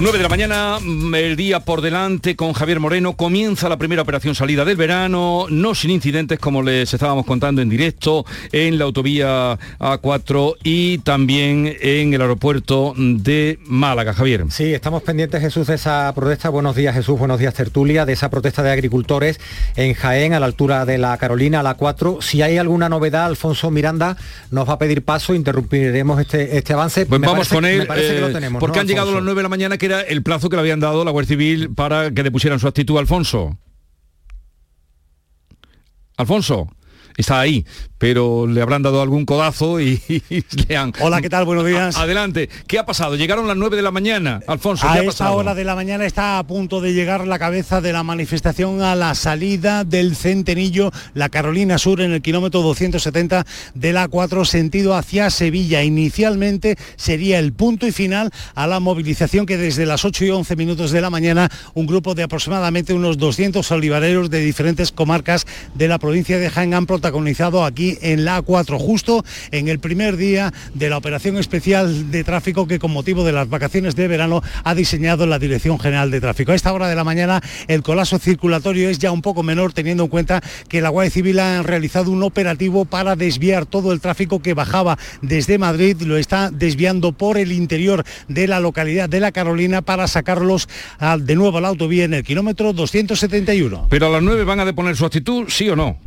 9 de la mañana, mm, el día por delante con Javier Moreno. Comienza la primera operación salida del verano, no sin incidentes como les estábamos contando en directo en la autovía A4 y también en el aeropuerto de Málaga. Javier. Sí, estamos pendientes, Jesús, de esa protesta. Buenos días, Jesús. Buenos días, Tertulia. De esa protesta de agricultores en Jaén, a la altura de la Carolina, a la 4. Si hay alguna novedad, Alfonso Miranda nos va a pedir paso. Interrumpiremos este, este avance. Pues vamos con él, eh, porque han llegado las 9 de la mañana que era el plazo que le habían dado la Guardia Civil para que depusieran su actitud a Alfonso. Alfonso, está ahí, pero le habrán dado algún codazo y, le han... Hola, ¿qué tal? Buenos días. adelante. ¿Qué ha pasado? Llegaron las 9 de la mañana. Alfonso, ¿qué a ha esta hora de la mañana está a punto de llegar la cabeza de la manifestación a la salida del Centenillo, la Carolina Sur, en el kilómetro 270 de la 4, sentido hacia Sevilla. Inicialmente sería el punto y final a la movilización que desde las 8 y 11 minutos de la mañana un grupo de aproximadamente unos 200 olivareros de diferentes comarcas de la provincia de Jaén han protagonizado aquí en la A4, justo en el primer día de la operación especial de tráfico que con motivo de las vacaciones de verano ha diseñado la Dirección General de Tráfico. A esta hora de la mañana el colapso circulatorio es ya un poco menor teniendo en cuenta que la Guardia Civil ha realizado un operativo para desviar todo el tráfico que bajaba desde Madrid, lo está desviando por el interior de la localidad de La Carolina para sacarlos de nuevo a la autovía en el kilómetro 271. Pero a las 9 van a deponer su actitud, sí o no?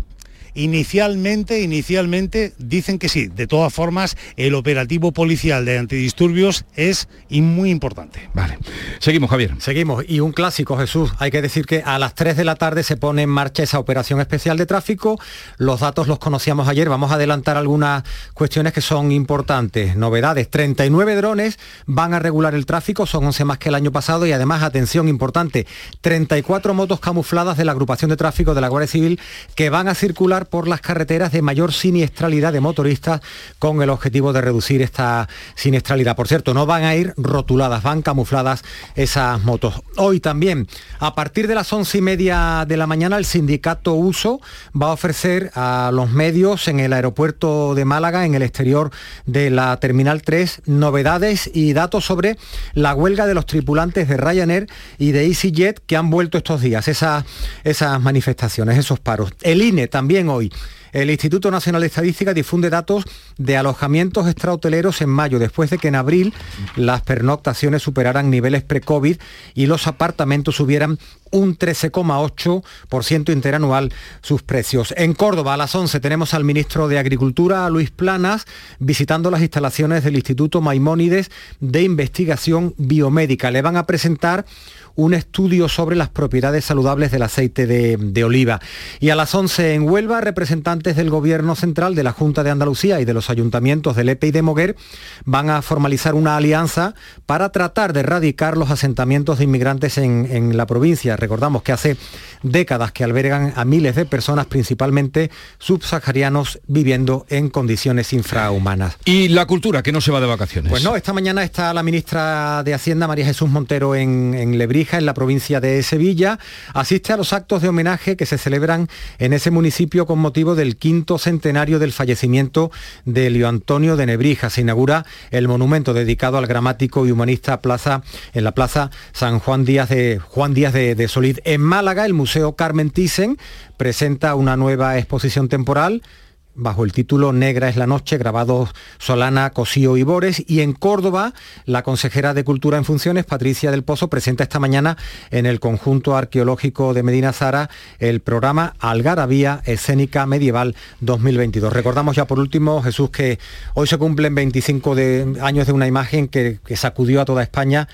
Inicialmente, inicialmente dicen que sí. De todas formas, el operativo policial de antidisturbios es muy importante. Vale. Seguimos, Javier. Seguimos. Y un clásico, Jesús. Hay que decir que a las 3 de la tarde se pone en marcha esa operación especial de tráfico. Los datos los conocíamos ayer. Vamos a adelantar algunas cuestiones que son importantes. Novedades. 39 drones van a regular el tráfico. Son 11 más que el año pasado. Y además, atención importante, 34 motos camufladas de la agrupación de tráfico de la Guardia Civil que van a circular por las carreteras de mayor siniestralidad de motoristas con el objetivo de reducir esta siniestralidad. Por cierto, no van a ir rotuladas, van camufladas esas motos. Hoy también, a partir de las once y media de la mañana, el sindicato Uso va a ofrecer a los medios en el aeropuerto de Málaga, en el exterior de la Terminal 3, novedades y datos sobre la huelga de los tripulantes de Ryanair y de EasyJet que han vuelto estos días, esas, esas manifestaciones, esos paros. El INE también hoy. El Instituto Nacional de Estadística difunde datos de alojamientos extrahoteleros en mayo, después de que en abril las pernoctaciones superaran niveles pre-COVID y los apartamentos subieran un 13,8% interanual sus precios. En Córdoba, a las 11, tenemos al ministro de Agricultura, Luis Planas, visitando las instalaciones del Instituto Maimónides de Investigación Biomédica. Le van a presentar un estudio sobre las propiedades saludables del aceite de, oliva. Y a las 11 en Huelva, representantes del Gobierno Central, de la Junta de Andalucía y de los ayuntamientos del EPE y de Moguer van a formalizar una alianza para tratar de erradicar los asentamientos de inmigrantes en, en la provincia. Recordamos que hace décadas que albergan a miles de personas, principalmente subsaharianos, viviendo en condiciones infrahumanas. ¿Y la cultura, que no se va de vacaciones? Pues no, esta mañana está la ministra de Hacienda, María Jesús Montero, en, en En la provincia de Sevilla. Asiste a los actos de homenaje que se celebran en ese municipio con motivo del quinto centenario del fallecimiento de Leo Antonio de Nebrija. Se inaugura el monumento dedicado al gramático y humanista plaza, en la plaza San Juan Díaz de, Juan Díaz de, de Solid. En Málaga, el Museo Carmen Thyssen presenta una nueva exposición temporal bajo el título Negra es la noche, grabados Solana, Cosío y Bores. Y en Córdoba, la consejera de Cultura en Funciones, Patricia del Pozo, presenta esta mañana en el conjunto arqueológico de Medina Zara el programa Algarabía Escénica Medieval 2022. Recordamos ya por último, Jesús, que hoy se cumplen 25 de, años de una imagen que sacudió a toda España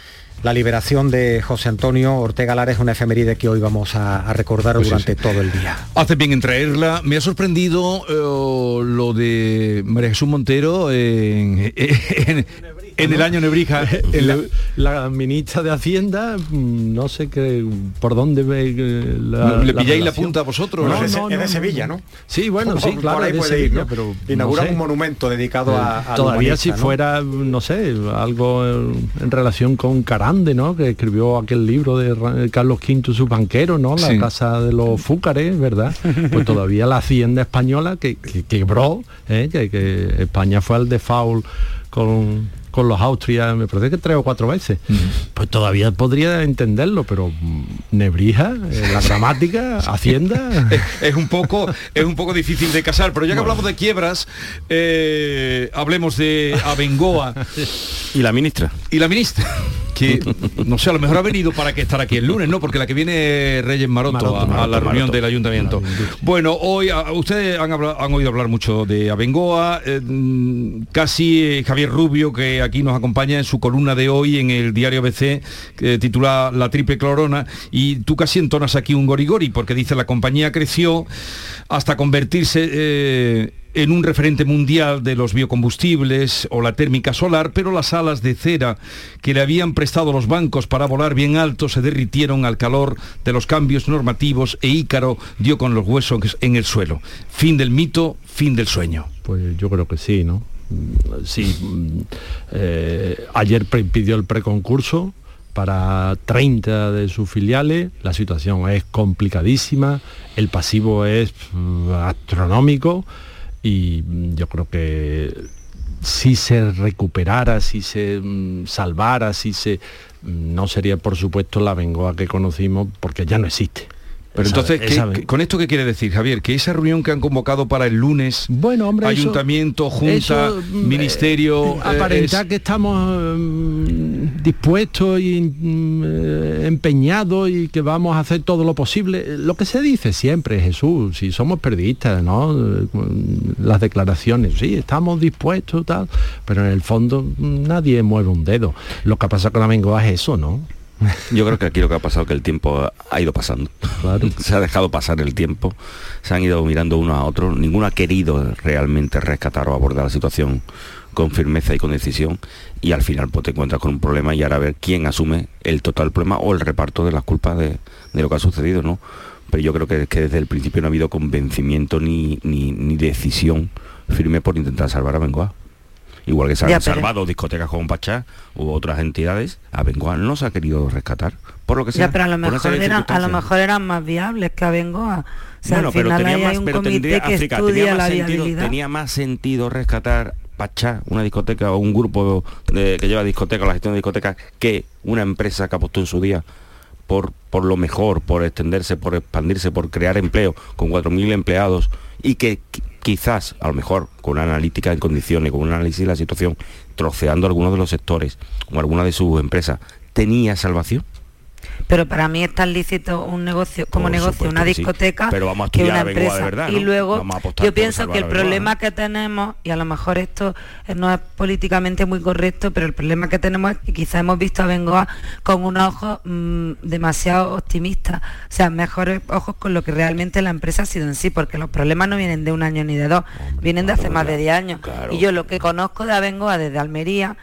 la liberación de José Antonio Ortega Lara es una efeméride que hoy vamos a, recordar pues durante todo el día. Hace bien en traerla. Me ha sorprendido eh, lo de María Jesús Montero en, En el año Nebrija, la, ministra de Hacienda, mm, no sé qué, por dónde ve eh, la, ¿Le pilláis la, punta a vosotros? No, no, es de Sevilla, ¿no? Sí, bueno, sí, claro, de Sevilla, pero inaugura un monumento dedicado a, Todavía si fuera, no sé, algo en relación con Carande, ¿no? Que escribió aquel libro de Carlos V, su banquero, ¿no? La casa de los Fúcares, ¿verdad? Pues todavía la hacienda española que, quebró, ¿eh? que, España fue al default con, con los Austrias, me parece que tres o cuatro veces. Pues todavía podría entenderlo, pero mm, Nebrija, eh, la gramática, Hacienda. es, un poco, es un poco difícil de casar, pero ya que hablamos de quiebras, eh, hablemos de Abengoa. y la ministra. Y la ministra que no sé, a lo mejor ha venido para que estar aquí el lunes, ¿no? Porque la que viene Reyes Maroto, a, la reunión del ayuntamiento. Bueno, hoy ustedes han, oído hablar mucho de Abengoa, eh, casi eh, Javier Rubio, que aquí nos acompaña en su columna de hoy en el diario BC, que titula La triple clorona, y tú casi entonas aquí un gorigori, porque dice la compañía creció hasta convertirse... Eh, en un referente mundial de los biocombustibles o la térmica solar, pero las alas de cera que le habían prestado los bancos para volar bien alto se derritieron al calor de los cambios normativos e Ícaro dio con los huesos en el suelo. Fin del mito, fin del sueño. Pues yo creo que sí, ¿no? Sí, eh, ayer pidió el preconcurso para 30 de sus filiales, la situación es complicadísima, el pasivo es mm, astronómico, y mm, yo creo que si se recuperara, si se mm, salvara, si se... No sería por supuesto la Bengoa que conocimos porque ya no existe. Pero entonces, ¿con esto qué quiere decir, Javier? Que esa reunión que han convocado para el lunes, bueno, hombre, ayuntamiento, junta, mm, ministerio... Eh, aparenta que estamos mm, dispuestos y mm, empeñados y que vamos a hacer todo lo posible. Lo que se dice siempre, Jesús, si somos periodistas, ¿no? Las declaraciones, sí, estamos dispuestos, tal, pero en el fondo nadie mueve un dedo. Lo que ha pasado con la Mengoa es eso, ¿no? Yo creo que aquí lo que ha pasado es que el tiempo ha ido pasando. se ha dejado pasar el tiempo, se han ido mirando uno a otro, ninguno ha querido realmente rescatar o abordar la situación con firmeza y con decisión. Y al final pues, te encuentras con un problema y ahora a ver quién asume el total problema o el reparto de las culpas de, lo que ha sucedido, ¿no? Pero yo creo que, que desde el principio no ha habido convencimiento ni, ni, decisión firme por intentar salvar a Bengoa igual que se han salvado discotecas como Pachá u otras entidades, Abengoa no se ha querido rescatar, por lo que sea. pero a lo mejor, eran, a lo mejor eran más viables que Abengoa. O sea, al final tenía más, hay un comité que estudia la sentido, tenía más sentido rescatar Pachá, una discoteca o un grupo que lleva discoteca, la gestión de discotecas, que una empresa que apostó en su día por, por lo mejor, por extenderse, por expandirse, por crear empleo con 4.000 empleados y que quizás, a lo mejor, con una analítica en condiciones, con un análisis de la situación, troceando algunos de los sectores o alguna de sus empresas, ¿tenía salvación? Pero para mí es tan lícito un negocio como negocio una discoteca pero vamos a que una empresa. y luego yo pienso que el problema que tenemos y a lo mejor esto no es políticamente muy correcto pero el problema que tenemos es que quizás hemos visto a Bengoa con un ojo mm, demasiado optimista. O sea mejores ojos con lo que realmente la empresa ha sido en sí porque los problemas no vienen de un año ni de dos vienen de hace más de 10 años. Y yo lo que conozco de Abengoa desde Almería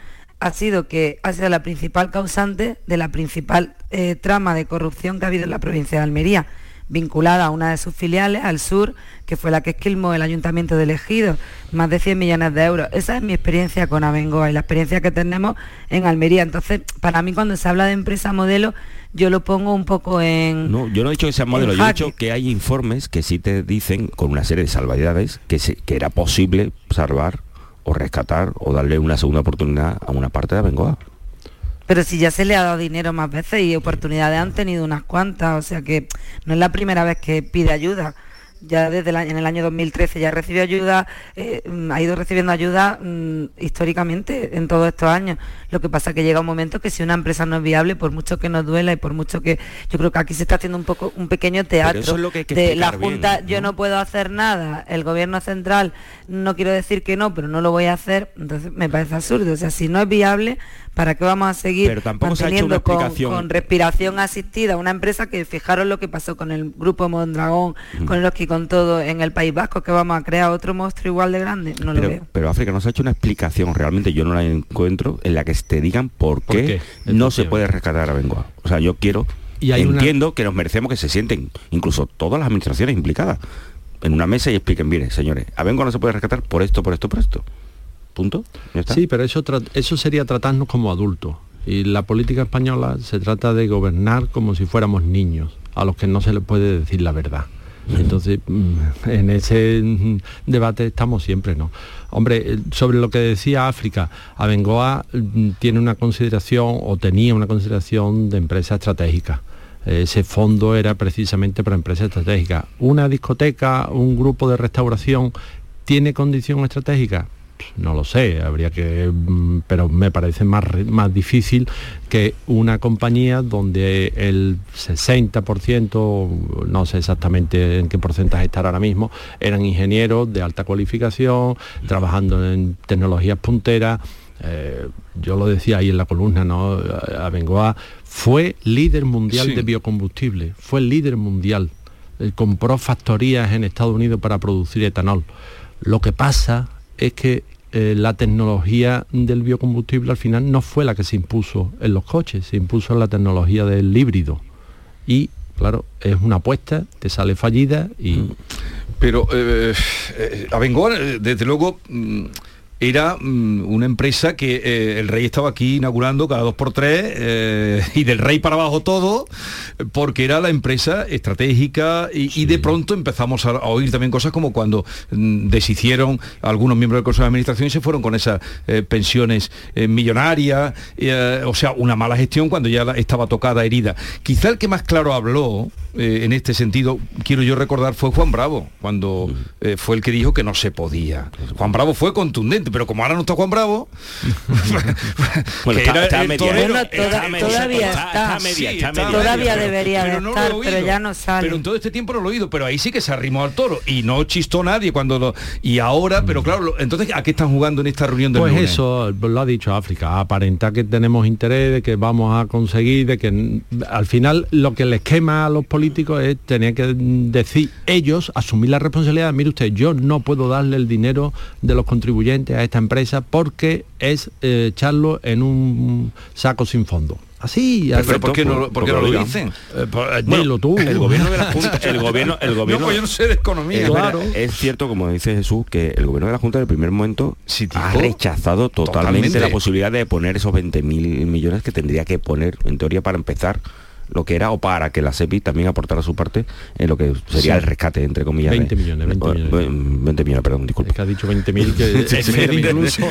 ha sido que ha sido la principal causante de la principal eh, trama de corrupción que ha habido en la provincia de Almería, vinculada a una de sus filiales, al sur, que fue la que esquilmó el ayuntamiento de Ejido, más de 100 millones de euros. Esa es mi experiencia con Abengoa y la experiencia que tenemos en Almería. Entonces, para mí cuando se habla de empresa modelo, yo lo pongo un poco en... No, yo no he dicho que sea modelo, yo he dicho que hay informes que sí te dicen, con una serie de salvaridades, que, que era posible salvar o rescatar o darle una segunda oportunidad a una parte de Bengoa. Pero si ya se le ha dado dinero más veces y oportunidades han tenido unas cuantas, o sea que no es la primera vez que pide ayuda ya desde el año, en el año 2013 ya recibió ayuda, eh, mm, ha ido recibiendo ayuda mm, históricamente en todos estos años. Lo que pasa es que llega un momento que si una empresa no es viable, por mucho que nos duela y por mucho que yo creo que aquí se está haciendo un poco un pequeño teatro de la Junta, yo no puedo hacer nada, el gobierno central no quiero decir que no, pero no lo voy a hacer, entonces me parece absurdo. O sea, si no es viable, ¿Para qué vamos a seguir Pero tampoco se ha hecho una explicación. Con, respiración asistida? Una empresa que fijaros lo que pasó con el grupo Mondragón, con los que con todo en el País Vasco, que vamos a crear otro monstruo igual de grande. No pero, lo veo. Pero África no se ha hecho una explicación, realmente yo no la encuentro, en la que te digan por qué, no se puede rescatar a Bengoa. O sea, yo quiero y entiendo que nos merecemos que se sienten, incluso todas las administraciones implicadas, en una mesa y expliquen, mire, señores, a Bengoa no se puede rescatar por esto, por esto, por esto. ¿Punto? Sí, pero eso, eso sería tratarnos como adultos. Y la política española se trata de gobernar como si fuéramos niños, a los que no se les puede decir la verdad. Entonces, mm, en ese mm, debate estamos siempre, ¿no? Hombre, eh, sobre lo que decía África, Abengoa mm, tiene una consideración o tenía una consideración de empresa estratégica. Ese fondo era precisamente para empresas estratégicas. Una discoteca, un grupo de restauración, ¿tiene condición estratégica? No lo sé, habría que, mm, pero me parece más, más difícil que una compañía donde el 60%, no sé exactamente en qué porcentaje estará ahora mismo, eran ingenieros de alta cualificación, trabajando en tecnologías punteras. Eh, yo lo decía ahí en la columna, ¿no? Abengoa fue líder mundial de biocombustible, fue líder mundial. compró factorías en Estados Unidos para producir etanol. Lo que pasa es que eh, la tecnología del biocombustible al final no fue la que se impuso en los coches, se impuso la tecnología del híbrido. Y claro, es una apuesta que sale fallida y... Mm. Pero eh, eh, Abengoa, desde luego... Mm, era mm, una empresa que eh, el rey estaba aquí inaugurando cada dos por tres eh, y del rey para abajo todo, porque era la empresa estratégica y, de pronto empezamos a, oír también cosas como cuando mm, deshicieron algunos miembros del Consejo de Administración y se fueron con esas eh, pensiones millonarias, o sea, una mala gestión cuando ya estaba tocada, herida. Quizá el que más claro habló en este sentido, quiero yo recordar, fue Juan Bravo, cuando fue el que dijo que no se podía. Juan Bravo fue contundente pero como ahora no está Juan Bravo, todavía está, todavía debería de estar, pero ya no sale. Pero en todo este tiempo no lo he oído, pero ahí sí que se arrimó al toro. Y no chistó nadie cuando lo y ahora, pero claro, entonces ¿a qué están jugando en esta reunión de Pues eso, lo ha dicho África, aparentar que tenemos interés, de que vamos a conseguir, de que al final lo que les quema a los políticos es tener que decir ellos, asumir la responsabilidad, mire usted, yo no puedo darle el dinero de los contribuyentes a esta empresa porque es eh, echarlo en un saco sin fondo. Así, pero, ¿por qué no, por qué no lo dicen? Eh, pues, tú. El gobierno de la Junta, el gobierno, el gobierno. No, pues yo no sé de economía. claro. Es cierto, como dice Jesús, que el gobierno de la Junta en el primer momento ha rechazado totalmente, la posibilidad de poner esos 20.000 millones que tendría que poner, en teoría, para empezar lo que era o para que la SEPI también aportara su parte en lo que sería el rescate, entre comillas. 20 millones, 20 millones. 20 millones, perdón, disculpe. Es que ha dicho 20.000 que sí, incluso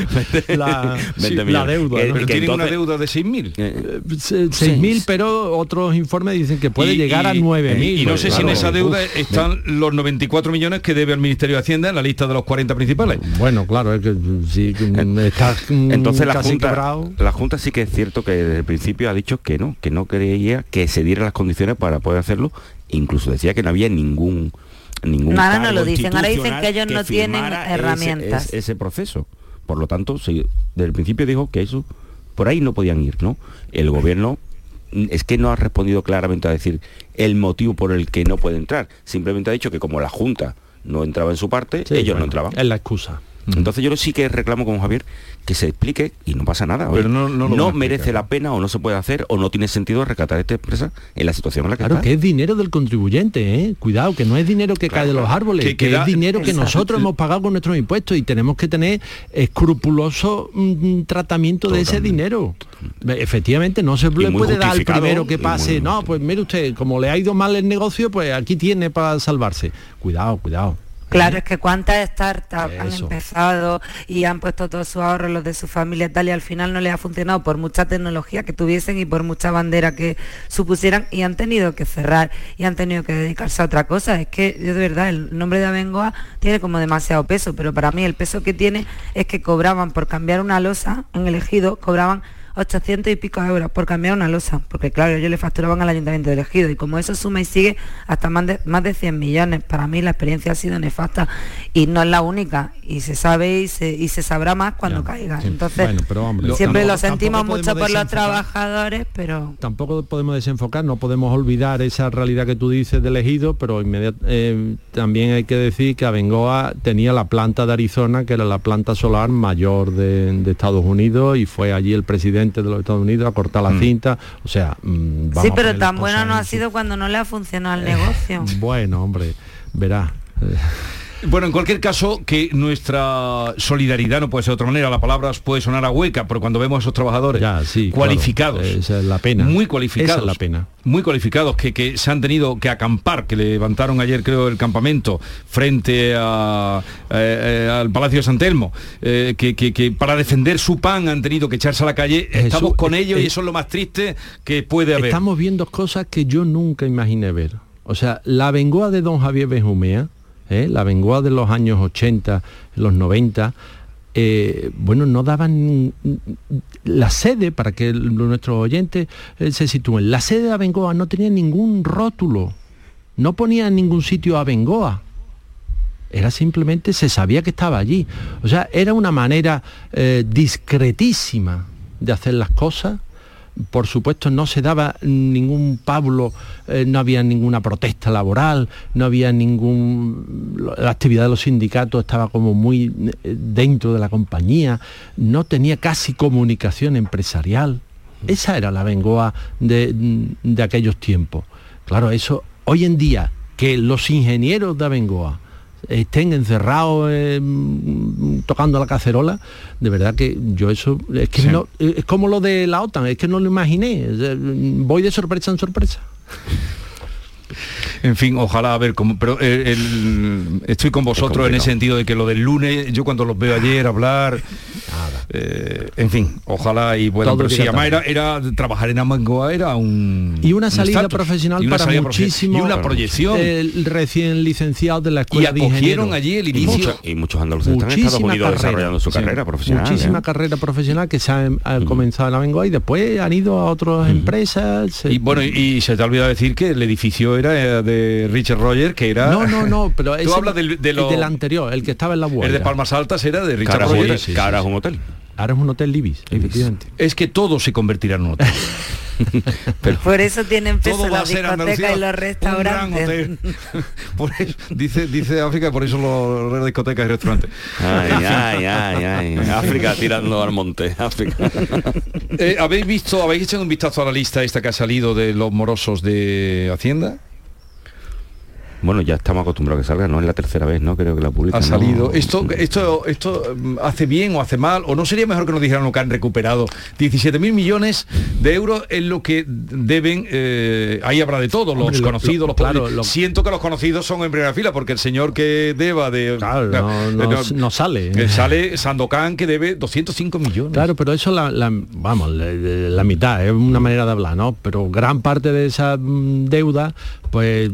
la, la, deuda. ¿no? Pero tienen una deuda de 6.000. Eh, 6.000, pero otros informes dicen que puede llegar a 9.000. Y, no sé si en esa deuda están los 94 millones que debe el Ministerio de Hacienda en la lista de los 40 principales. Bueno, claro, es que sí, está Entonces la Junta, la Junta sí que es cierto que desde el principio ha dicho que no, que no creía que se dieran las condiciones para poder hacerlo. Incluso decía que no había ningún ningún ahora no lo dicen, ahora dicen que ellos no tienen herramientas. Ese, proceso. Por lo tanto, desde el principio dijo que eso por ahí no podían ir, ¿no? El gobierno es que no ha respondido claramente a decir el motivo por el que no puede entrar. Simplemente ha dicho que como la Junta no entraba en su parte, ellos no entraban. Es la excusa. Entonces yo sí que reclamo con Javier que se explique y no pasa nada. Pero no, merece la pena o no se puede hacer o no tiene sentido rescatar esta empresa en la situación en la que claro, que es dinero del contribuyente, ¿eh? Cuidado, que no es dinero que cae de los árboles, que, es dinero que nosotros hemos pagado con nuestros impuestos y tenemos que tener escrupuloso mm, tratamiento de ese dinero. Efectivamente, no se le puede dar al primero que pase. No, pues mire usted, como le ha ido mal el negocio, pues aquí tiene para salvarse. Cuidado, cuidado. Claro, es que cuántas startups han empezado y han puesto todos sus ahorros, los de su familia tal, y al final no les ha funcionado por mucha tecnología que tuviesen y por mucha bandera que supusieran y han tenido que cerrar y han tenido que dedicarse a otra cosa. Es que yo de verdad, el nombre de Abengoa tiene como demasiado peso, pero para mí el peso que tiene es que cobraban por cambiar una losa en el ejido, cobraban 800 y pico euros por cambiar una losa, porque claro, ellos le facturaban al ayuntamiento de elegido y como eso suma y sigue hasta más de, más de 100 millones, para mí la experiencia ha sido nefasta y no es la única y se sabe y se, y se sabrá más cuando caiga. Entonces, siempre lo sentimos mucho por los trabajadores, pero... Tampoco podemos desenfocar, no podemos olvidar esa realidad que tú dices de elegido, pero eh, también hay que decir que Abengoa tenía la planta de Arizona, que era la planta solar mayor de, Estados Unidos, y fue allí el presidente de los Estados Unidos a cortar la mm. cinta. O sea, mm, sí, pero tan bueno no ha sido cuando no le ha funcionado el negocio. bueno, hombre, verá. Bueno, en cualquier caso, que nuestra solidaridad no puede ser de otra manera. La palabra puede sonar a hueca, pero cuando vemos a esos trabajadores cualificados, esa es la pena. muy cualificados, la pena. muy cualificados, que, se han tenido que acampar, que levantaron ayer, creo, el campamento frente eh, eh, al Palacio de San Telmo, eh, que, para defender su pan han tenido que echarse a la calle. Estamos con ellos y eso es lo más triste que puede haber. Estamos viendo cosas que yo nunca imaginé ver. O sea, la bengoa de don Javier Benjumea, ¿eh? la Bengoa de los años 80, los 90, eh, bueno, no daban la sede, para que nuestros oyentes eh, se sitúen, la sede de Abengoa no tenía ningún rótulo, no ponía en ningún sitio Abengoa. Era simplemente, se sabía que estaba allí. O sea, era una manera discretísima de hacer las cosas por supuesto no se daba ningún Pablo, eh, no había ninguna protesta laboral, no había ningún... La actividad de los sindicatos estaba como muy eh, dentro de la compañía, no tenía casi comunicación empresarial. Esa era la Bengoa de, de aquellos tiempos. Claro, eso hoy en día, que los ingenieros de Bengoa estén encerrados tocando la cacerola, de verdad que yo eso es que no, es como lo de la OTAN, es que no lo imaginé, voy de sorpresa en sorpresa. En fin, ojalá a ver cómo. Pero eh, estoy con vosotros en ese sentido de que lo del lunes, yo cuando los veo ayer hablar. Eh, en fin, ojalá y bueno, pero sí, además era, trabajar en Amangoa era un. Y una salida profesional para muchísimos. Y una proyección. El recién licenciado de la escuela y acogieron allí el inicio. Y, muchos andaluces están en Estados Unidos desarrollando su carrera profesional. Muchísima ¿eh? carrera profesional que se ha, mm. comenzado en Amangoa y después han ido a otras empresas. Y bueno, y se te ha olvidado decir que el edificio era de Richard Roger, que era... No, no, no, pero Tú hablas del, del anterior, el que estaba en la web. El de Palmas Altas era de Richard Roger. que ahora es un hotel. Ahora es un hotel Libis, efectivamente. Es que todo se convertirá en un hotel. por eso tienen peso la discoteca y los restaurantes. por dice, dice África, por eso los discotecas y restaurantes. Ay, ay, ay, ay. África tirando al monte. África. Eh, ¿Habéis visto, habéis echado un vistazo a la lista esta que ha salido de los morosos de Hacienda? Bueno, ya estamos acostumbrados a que salga, no es la tercera vez, ¿no? Creo que la publica. Ha salido. Esto, esto, esto mm, hace bien o hace mal, o no sería mejor que nos dijeran lo que han recuperado. 17 mil millones de euros en lo que deben, eh, ahí habrá de todo, los conocidos, los claro, Siento que los conocidos son en primera fila, porque el señor que deba de. Claro, no, sale. Eh, sale Sandokan que debe 205 millones. Claro, pero eso la, vamos, la, mitad, es una manera de hablar, ¿no? Pero gran parte de esa mm, deuda, pues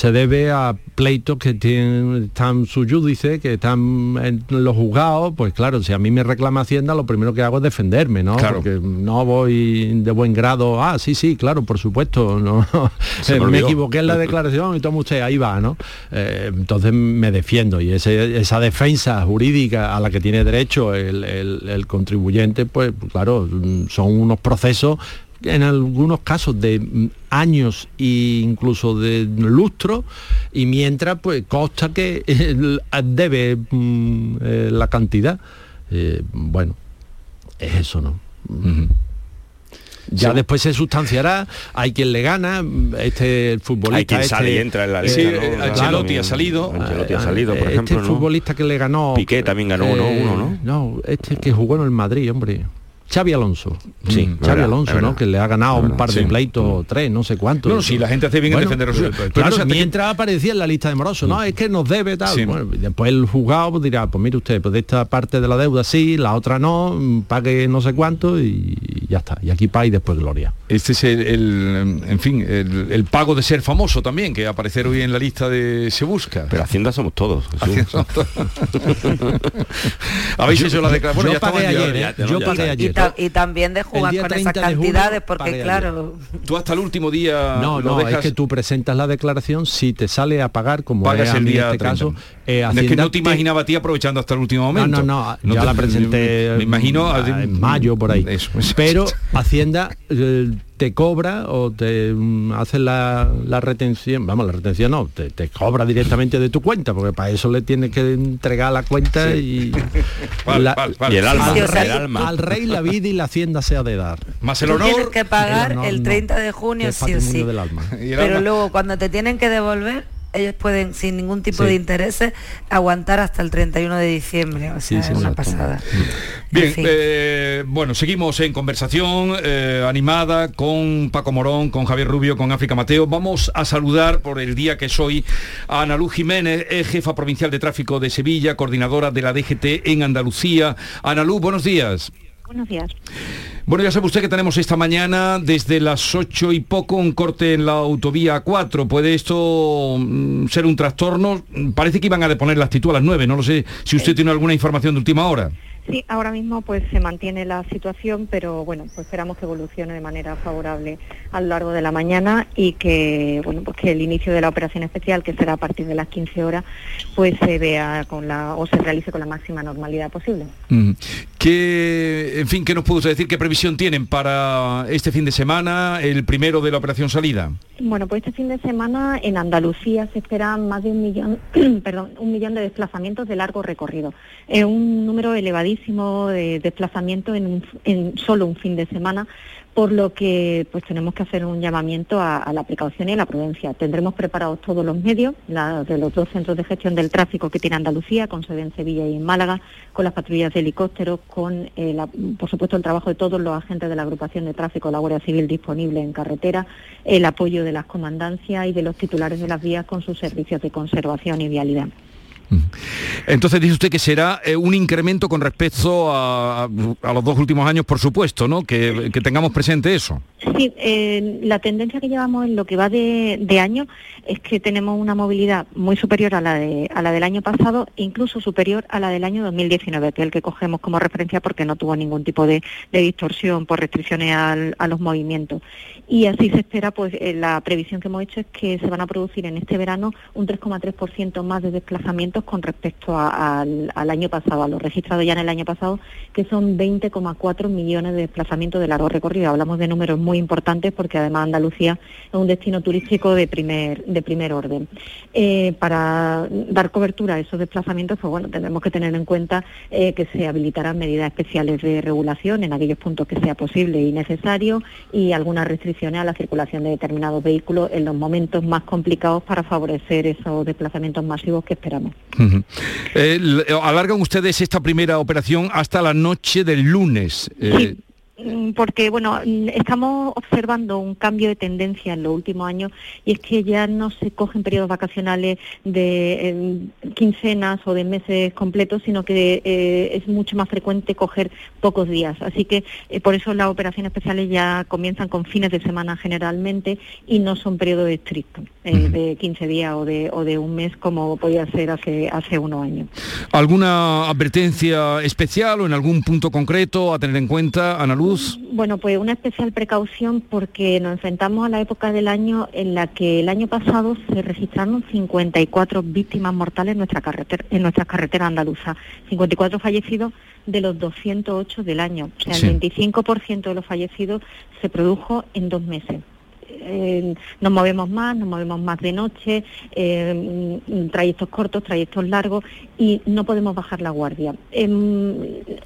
se debe a pleitos que tienen, están su judice, que están en los juzgados, pues claro, si a mí me reclama Hacienda, lo primero que hago es defenderme, ¿no? Porque no voy de buen grado, ah, sí, sí, claro, por supuesto, no me, equivoqué en la declaración y toma usted, ahí va, ¿no? Eh, entonces me defiendo y esa defensa jurídica a la que tiene derecho el, el contribuyente, pues claro, son unos procesos en algunos casos de mm, años e incluso de lustro y mientras pues consta que debe mm, eh, la cantidad eh, bueno es eso no ya después se sustanciará, hay quien le gana, este futbolista. Hay quien sale y este, entra en la lista. Sí, Ancelotti ha salido. Ancelotti ha salido, por este ejemplo. futbolista que le ganó. Piqué también ganó uno, uno, ¿no? No, este que jugó en el Madrid, hombre. Xavi Alonso. Sí, mm, Xavi Alonso, ¿no? Que le ha ganado un par de pleitos, tres, no sé cuántos. No, si la gente hace bien en defender los Pero mientras aparecía en la lista de morosos, no, mm. es que nos debe tal. Bueno, después el juzgado dirá, pues mire usted, pues de esta parte de la deuda sí, la otra no, mm, pague no sé cuánto y ya está. Y aquí paz y después gloria. Este es el, en fin, el, pago de ser famoso también, que aparecer hoy en la lista de Se Busca. Pero Hacienda somos todos. Habéis hecho la declaración. yo pagué ayer, ¿eh? yo pagué ayer. Y, también de jugar con esas cantidades, porque claro... Tú hasta el último día... No, no, es que tú presentas la declaración, si te sale a pagar, como Pagas el día este caso... Eh, es que no te imaginaba a ti aprovechando hasta el último momento. No, no, no, ya la presenté... Me imagino... En mayo, por ahí. Pero Hacienda... Eh, te cobra o te mm, hace la, retención, vamos, la retención no, te, cobra directamente de tu cuenta, porque para eso le tienes que entregar la cuenta y, el alma, al, rey, la vida y la hacienda sea de dar. Más el honor. Tienes que pagar el 30 de junio sí o sí. Pero luego cuando te tienen que devolver ellos pueden, sin ningún tipo de intereses, aguantar hasta el 31 de diciembre. O sea, es una pasada. Bien, eh, bueno, seguimos en conversación eh, animada con Paco Morón, con Javier Rubio, con África Mateo. Vamos a saludar por el día que soy a Ana Luz Jiménez, jefa provincial de tráfico de Sevilla, coordinadora de la DGT en Andalucía. Ana Luz, buenos días. Buenos días. Bueno, ya sabe usted que tenemos esta mañana desde las 8 y poco un corte en la autovía 4. ¿Puede esto mm, ser un trastorno? Parece que iban a deponer la actitud a las 9. No lo sé si usted tiene alguna información de última hora. Sí, ahora mismo pues se mantiene la situación, pero bueno, pues esperamos que evolucione de manera favorable a lo largo de la mañana y que bueno, pues que el inicio de la operación especial, que será a partir de las 15 horas, pues se vea con la o se realice con la máxima normalidad posible. ¿Qué, en fin, qué nos pudo decir? ¿Qué previsión tienen para este fin de semana, el primero de la operación salida? Bueno, pues este fin de semana en Andalucía se esperan más de un millón, perdón, un millón de desplazamientos de largo recorrido. Es un número elevadísimo de desplazamientos en, en solo un fin de semana por lo que pues tenemos que hacer un llamamiento a, la precaución y a la prudencia. Tendremos preparados todos los medios de los dos centros de gestión del tráfico que tiene Andalucía, con sede en Sevilla y en Málaga, con las patrullas de helicópteros, con, eh, por supuesto, el trabajo de todos los agentes de la agrupación de tráfico, la Guardia Civil disponible en carretera, el apoyo de las comandancias y de los titulares de las vías con sus servicios de conservación y vialidad. Entonces dice usted que será eh, un incremento con respecto a, los dos últimos años, por supuesto, ¿no? Que, tengamos presente eso. Sí, eh, la tendencia que llevamos en lo que va de, año es que tenemos una movilidad muy superior a la, de, a la del año pasado, incluso superior a la del año 2019, que es el que cogemos como referencia porque no tuvo ningún tipo de, distorsión por restricciones a los movimientos. Y así se espera, pues eh, la previsión que hemos hecho es que se van a producir en este verano un 3,3% más de desplazamientos con respecto al, año pasado, a lo registrado ya en el año pasado, que son 20,4 millones de desplazamientos de largo recorrido. Hablamos de números muy importantes porque además Andalucía es un destino turístico de primer, de primer orden. Eh, para dar cobertura a esos desplazamientos, pues bueno, tendremos que tener en cuenta eh, que se habilitarán medidas especiales de regulación en aquellos puntos que sea posible y necesario y algunas restricciones a la circulación de determinados vehículos en los momentos más complicados para favorecer esos desplazamientos masivos que esperamos. Eh, alargan ustedes esta primera operación hasta la noche del lunes. Eh, porque bueno, mm, estamos observando un cambio de tendencia en los últimos años y es que ya no se cogen periodos vacacionales de quincenas o de meses completos, sino que eh, es mucho más frecuente coger pocos días. Así que eh, por eso las operaciones especiales ya comienzan con fines de semana generalmente y no son periodos estrictos eh, de 15 días o de, o de un mes como podía ser hace, hace unos años. ¿Alguna advertencia especial o en algún punto concreto a tener en cuenta, Ana Luz? Bueno, pues una especial precaución porque nos enfrentamos a la época del año en la que el año pasado se registraron 54 víctimas mortales en nuestra carretera, en nuestras carreteras andaluzas, 54 fallecidos de los 208 del año. O sea, el 25% de los fallecidos se produjo en dos meses. Eh, nos movemos más, nos movemos más de noche, eh, trayectos cortos, trayectos largos y no podemos bajar la guardia. Em,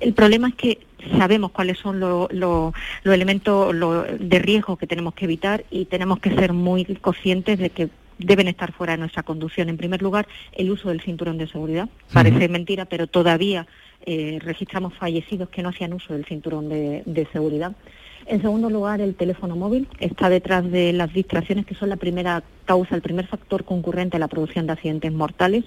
el problema es que sabemos cuáles son los elementos de riesgo que tenemos que evitar y tenemos que ser muy conscientes de que deben estar fuera de nuestra conducción. En primer lugar, el uso del cinturón de seguridad. Parece mentira, pero todavía eh, registramos fallecidos que no hacían uso del cinturón de seguridad. En segundo lugar, el teléfono móvil está detrás de las distracciones, que son la primera causa, el primer factor concurrente a la producción de accidentes mortales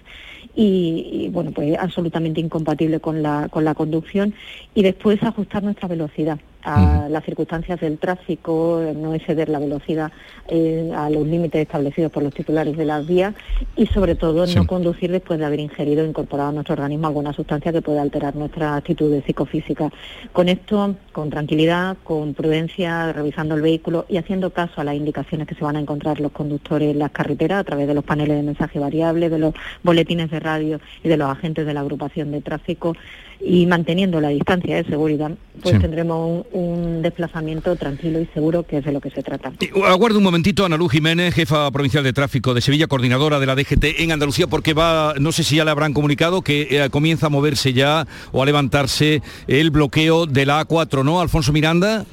y, bueno, pues absolutamente incompatible con la, con la conducción. Y después ajustar nuestra velocidad a las circunstancias del tráfico, no exceder la velocidad eh, a los límites establecidos por los titulares de las vías y sobre todo no conducir después de haber ingerido o incorporado a nuestro organismo alguna sustancia que pueda alterar nuestra actitud psicofísica. Con esto, con tranquilidad, con prudencia, revisando el vehículo y haciendo caso a las indicaciones que se van a encontrar los conductores en las carreteras a través de los paneles de mensaje variable, de los boletines de radio y de los agentes de la agrupación de tráfico, y manteniendo la distancia de seguridad, pues tendremos un, desplazamiento tranquilo y seguro, que es de lo que se trata. Aguardo un momentito, Ana Luz Jiménez, jefa provincial de tráfico de Sevilla, coordinadora de la DGT en Andalucía, porque va, no sé si ya le habrán comunicado que eh, comienza a moverse ya o a levantarse el bloqueo de la A4, ¿no? Alfonso Miranda.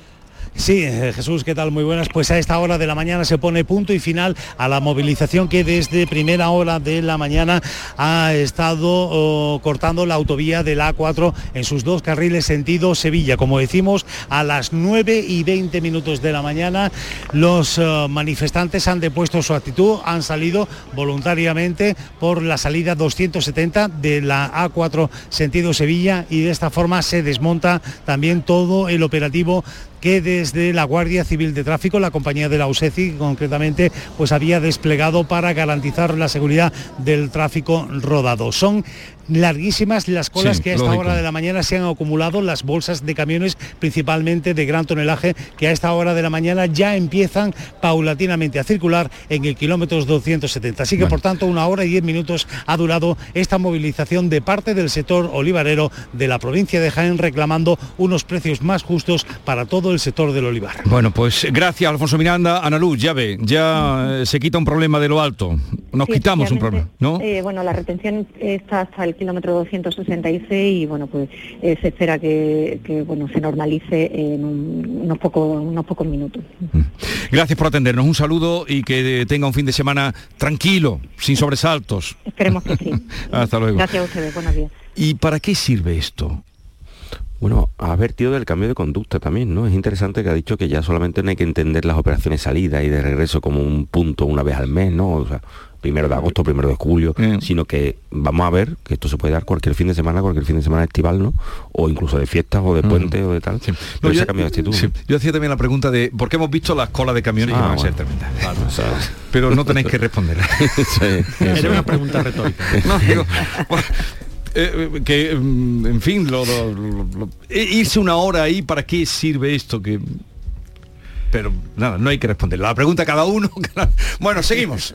Sí, eh, Jesús, ¿qué tal? Muy buenas. Pues a esta hora de la mañana se pone punto y final a la movilización que desde primera hora de la mañana ha estado oh, cortando la autovía del A4 en sus dos carriles sentido Sevilla. Como decimos, a las 9 y 20 minutos de la mañana los eh, manifestantes han depuesto su actitud, han salido voluntariamente por la salida 270 de la A4 sentido Sevilla y de esta forma se desmonta también todo el operativo que desde la Guardia Civil de Tráfico, la compañía de la USECI concretamente, pues había desplegado para garantizar la seguridad del tráfico rodado. Son larguísimas las colas que a esta hora de la mañana se han acumulado, las bolsas de camiones principalmente de gran tonelaje que a esta hora de la mañana ya empiezan paulatinamente a circular en el kilómetro 270. Así que por tanto una hora y diez minutos ha durado esta movilización de parte del sector olivarero de la provincia de Jaén reclamando unos precios más justos para todo el sector del olivar. Bueno, pues gracias Alfonso Miranda. Ana Luz, ya ve, ya eh, se quita un problema de lo alto. Nos quitamos un problema, ¿no? Eh, bueno, la retención está hasta el kilómetro 266 y bueno, pues eh, se espera que, bueno, se normalice en unos, pocos, unos pocos minutos. Mm. Gracias por atendernos, un saludo y que tenga un fin de semana tranquilo, sin sobresaltos. Esperemos que sí. Hasta luego. Gracias a ustedes, buenos días. ¿Y para qué sirve esto? Bueno, ha advertido del cambio de conducta también, ¿no? Es interesante que ha dicho que ya solamente no hay que entender las operaciones salida y de regreso como un punto una vez al mes, ¿no? O sea, primero de agosto, primero de julio, sino que vamos a ver que esto se puede dar cualquier fin de semana, cualquier fin de semana estival, ¿no? O incluso de fiestas o de puente o de tal. Pero yo, de actitud. Yo hacía también la pregunta de por qué hemos visto las colas de camiones y ah, van a ser tremendas. pero no tenéis que responder. Era una pregunta retórica. Eh, que, mm, en fin, lo, irse una hora ahí, ¿para qué sirve esto? que Pero nada, no hay que responder. La pregunta cada uno. Bueno, seguimos.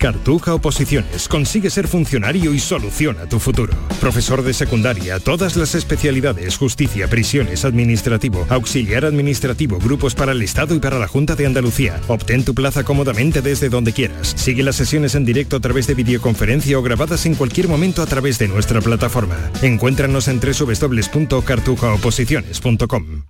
Cartuja Oposiciones. Consigue ser funcionario y soluciona tu futuro. Profesor de secundaria, todas las especialidades, justicia, prisiones, administrativo, auxiliar administrativo, grupos para el Estado y para la Junta de Andalucía. Obtén tu plaza cómodamente desde donde quieras. Sigue las sesiones en directo a través de videoconferencia o grabadas en cualquier momento a través de nuestra plataforma. Encuéntranos en www.cartujaoposiciones.com.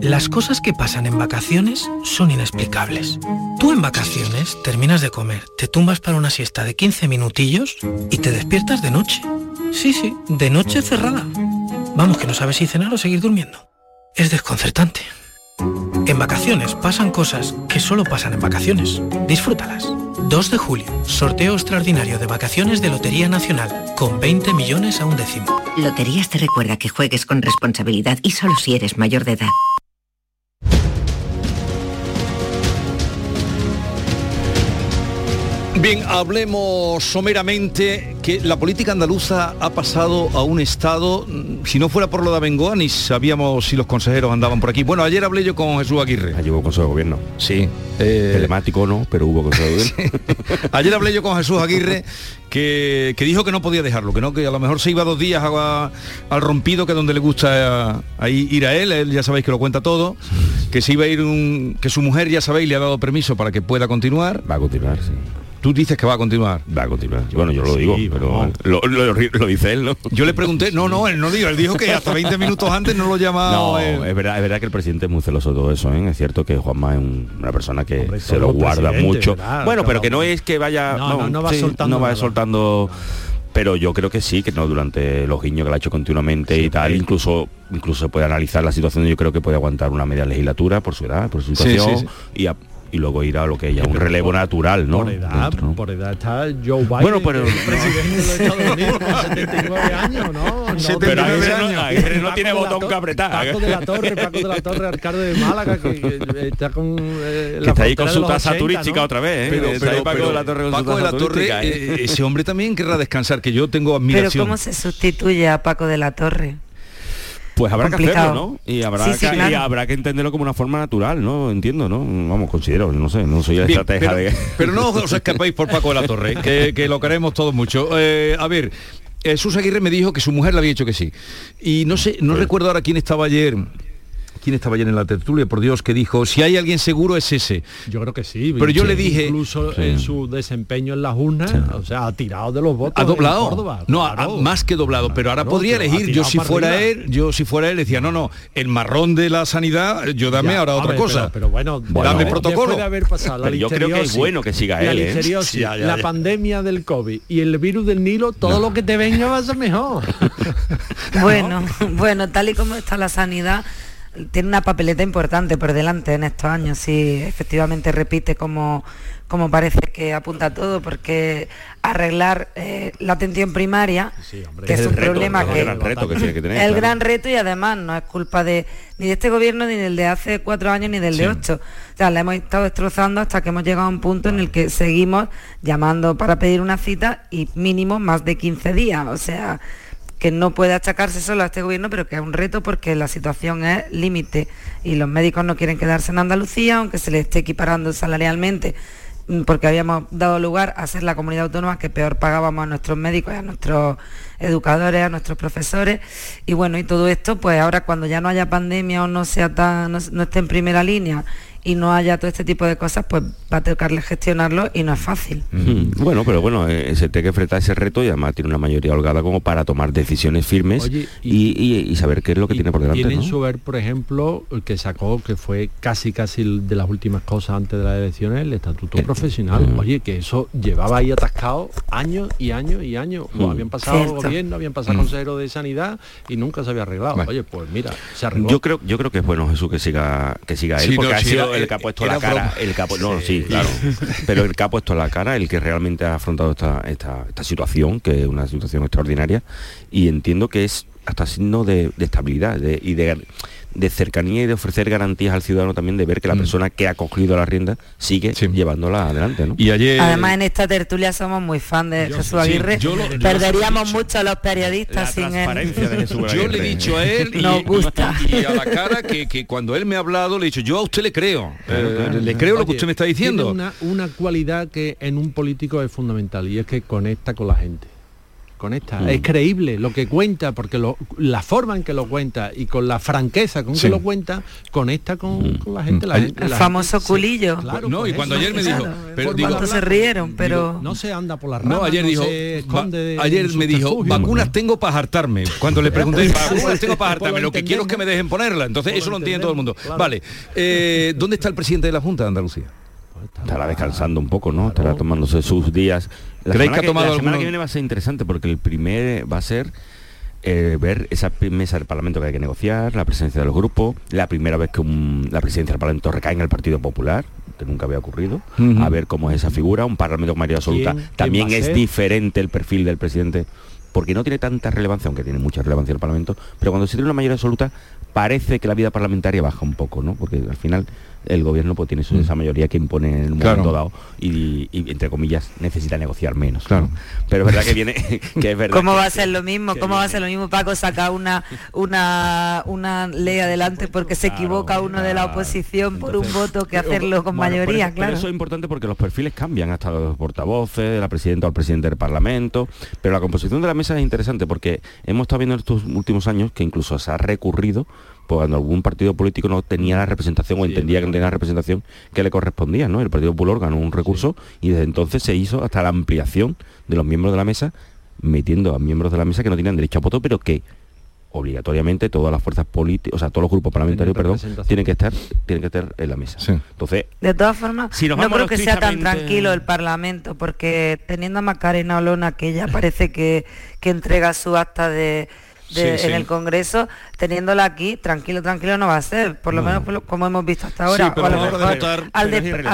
Las cosas que pasan en vacaciones son inexplicables. Tú en vacaciones terminas de comer, te tumbas para una siesta de 15 minutillos y te despiertas de noche. Sí, sí, de noche cerrada. Vamos, que no sabes si cenar o seguir durmiendo. Es desconcertante. En vacaciones pasan cosas que solo pasan en vacaciones. Disfrútalas. 2 de julio, sorteo extraordinario de vacaciones de Lotería Nacional, con 20 millones a un décimo. Loterías te recuerda que juegues con responsabilidad y solo si eres mayor de edad. Bien, hablemos someramente que la política andaluza ha pasado a un estado, mm, si no fuera por lo de Abengoa, ni sabíamos si los consejeros andaban por aquí. Bueno, ayer hablé yo con Jesús Aguirre. Allí hubo consejo de gobierno. Sí. Eh, Telemático no, pero hubo consejo de gobierno. ayer hablé yo con Jesús Aguirre que, que, dijo que no podía dejarlo, que no, que a lo mejor se iba dos días a, al rompido, que donde le gusta a, ir a él, él ya sabéis que lo cuenta todo, que se iba a ir un, que su mujer ya sabéis le ha dado permiso para que pueda continuar. Va a continuar, sí. Tú dices que va a continuar. Va a continuar. Bueno, yo lo digo, pero lo, lo, dice él, ¿no? Yo le pregunté, no, no, él no dijo, él dijo que hasta 20 minutos antes no lo llamaba. No, es verdad, es verdad que el presidente es muy celoso de todo eso, ¿eh? Es cierto que Juanma es una persona que se lo guarda mucho. bueno, pero que no es que vaya. No, no, va soltando. No va soltando pero yo creo que sí, que no durante los guiños que lo ha hecho continuamente y tal, incluso incluso se puede analizar la situación, yo creo que puede aguantar una media legislatura por su edad, por su situación y a, y luego ir a lo que ella un relevo natural, ¿no? Por edad, Dentro, ¿no? por edad está Joe Biden, bueno, pero el presidente de los Estados Unidos con 79 años, ¿no? no 79 años. Aguirre no, no tiene botón que apretar. Paco de la Torre, Paco de la Torre, alcalde de Málaga, que, que está con eh, que está ahí con su tasa 80, turística ¿no? otra vez, ¿eh? Pero, pero, ahí Paco pero, de la Torre con Paco su de la Torre, ¿eh? eh, ese hombre también querrá descansar, que yo tengo admiración. Pero ¿cómo se sustituye a Paco de la Torre? Pues habrá Complicado. que hacerlo, ¿no? Y habrá, Sí, sí, que, claro. y habrá que entenderlo como una forma natural, ¿no? Entiendo, ¿no? Vamos, considero, no sé, no soy el Bien, estratega pero, de... pero no os escapéis por Paco de la Torre, que, que lo queremos todos mucho. Eh, a ver, Jesús Aguirre me dijo que su mujer le había dicho que sí. Y no sé, no recuerdo ahora quién estaba ayer. ¿Quién estaba ayer en la tertulia? Por Dios, que dijo, si hay alguien seguro es ese. Yo creo que sí. Pero yo Sí. le dije... Incluso Sí. en su desempeño en las urnas, o sea, ha tirado de los votos. ¿Ha en doblado? Córdoba, no, ha- claro. ha- más que doblado, pero ahora Claro, podría elegir. Yo si fuera arriba. él, yo si fuera él decía, no, no, el marrón de la sanidad, yo dame Ya, ahora otra cosa. Pero, pero bueno, Bueno, dame protocolo. después de haber pasado la Pero yo creo que es bueno que siga la él, ¿eh? Ya, ya, la ya. pandemia del COVID y el virus del Nilo, todo lo que te venga va a ser mejor. Bueno, bueno, tal y como está la sanidad, tiene una papeleta importante por delante en estos años, si efectivamente repite como, como parece que apunta todo, porque arreglar eh, la atención primaria, que es, un reto, problema es el que gran reto que tiene que tener, el claro. gran reto y además no es culpa de ni de este gobierno ni del de hace cuatro años ni del de ocho. O sea, la hemos estado destrozando hasta que hemos llegado a un punto en el que seguimos llamando para pedir una cita y mínimo más de 15 días. O sea, que no puede achacarse solo a este gobierno, pero que es un reto porque la situación es límite y los médicos no quieren quedarse en Andalucía, aunque se les esté equiparando salarialmente, mm, porque habíamos dado lugar a ser la comunidad autónoma que peor pagábamos a nuestros médicos a nuestros educadores, a nuestros profesores. Y bueno, y todo esto, pues ahora cuando ya no haya pandemia o no sea tan, no, no esté en primera línea y no haya todo este tipo de cosas, pues va a tocarle gestionarlo y no es fácil. Mm, Bueno, pero bueno, eh, se tiene que enfrentar ese reto y además tiene una mayoría holgada como para tomar decisiones firmes Oye, y, y- y saber qué es lo que tiene por delante. Tienen ¿no? su ver, por ejemplo, el que sacó, que fue casi casi el de las últimas cosas antes de las elecciones, el estatuto profesional. mm. Oye, que eso llevaba ahí atascado años y años y años. Mm. habían pasado Cierto. gobierno, habían pasado Mm. consejero de sanidad y nunca se había arreglado. Bueno. Oye, pues mira, se arregló. Yo creo, yo creo que es bueno Jesús que siga, que siga él, Sí, porque no, ha sido el que ha puesto era la cara, el pu- no, sí, claro, pero el que ha puesto la cara, el que realmente ha afrontado esta, esta, esta situación, que es una situación extraordinaria, y entiendo que es hasta signo de, estabilidad y de de cercanía y de ofrecer garantías al ciudadano también de ver que la mm. persona que ha cogido la rienda sigue llevándola adelante. ¿no? Y ayer... Además en esta tertulia somos muy fan de Jesús Aguirre. Perderíamos mucho a los periodistas sin él. yo le he dicho a él y, gusta. y, a la cara que, cuando él me ha hablado le he dicho, yo a usted le creo. Eh, le creo lo que usted me está diciendo. Una, una cualidad que en un político es fundamental y es que conecta con la gente conecta. Mm. Es creíble lo que cuenta, porque la forma en que lo cuenta y con la franqueza con que lo cuenta, conecta con, mm. la gente. La el famoso culillo. Claro, no, y cuando ayer me dijo... Pero, digo, se rieron, pero... no se anda por la rama, No, ayer dijo... ayer me dijo, vacunas tengo para hartarme. Cuando le pregunté, vacunas tengo para hartarme, lo que quiero es que me dejen ponerla. Entonces eso lo entiende todo el mundo. Vale, eh, ¿dónde está el presidente de la Junta de Andalucía? Estará descansando un poco, ¿no? Estará tomándose sus días. La ¿Creéis que ha tomado La semana que viene va a ser interesante porque el primer va a ser eh, ver esa mesa del Parlamento que hay que negociar, la presencia de los grupos, la primera vez que la presidencia del Parlamento recae en el Partido Popular, que nunca había ocurrido, a ver cómo es esa figura, un Parlamento con mayoría absoluta. También es diferente el perfil del presidente porque no tiene tanta relevancia, aunque tiene mucha relevancia el Parlamento, pero cuando se tiene una mayoría absoluta parece que la vida parlamentaria baja un poco, ¿no? Porque al final el gobierno pues tiene mm. esa mayoría que impone en un momento dado y, entre comillas necesita negociar menos. Claro. Pero es verdad que viene que es verdad. ¿Cómo va a ser lo mismo? ¿Cómo va a ser lo mismo Paco saca una una una ley adelante porque se equivoca uno de la oposición por un voto que hacerlo con mayoría, claro. eso es importante porque los perfiles cambian hasta los portavoces, de la presidenta el presidente del Parlamento, pero la composición de la mesa es interesante porque hemos estado viendo en estos últimos años que incluso se ha recurrido cuando algún partido político no tenía la representación o entendía que no tenía la representación que le correspondía, ¿no? El Partido Popular ganó un recurso y desde entonces se hizo hasta la ampliación de los miembros de la mesa, metiendo a miembros de la mesa que no tenían derecho a voto, pero que obligatoriamente todas las fuerzas políticas, o sea, todos los grupos parlamentarios, perdón, tienen que estar tienen que estar en la mesa. Entonces, de todas formas, si no creo que sea tan tranquilo el Parlamento, porque teniendo a Macarena Olona que ya parece que, que entrega su acta de en el Congreso, teniéndola aquí, tranquilo, tranquilo no va a ser, por lo menos como hemos visto hasta ahora. a,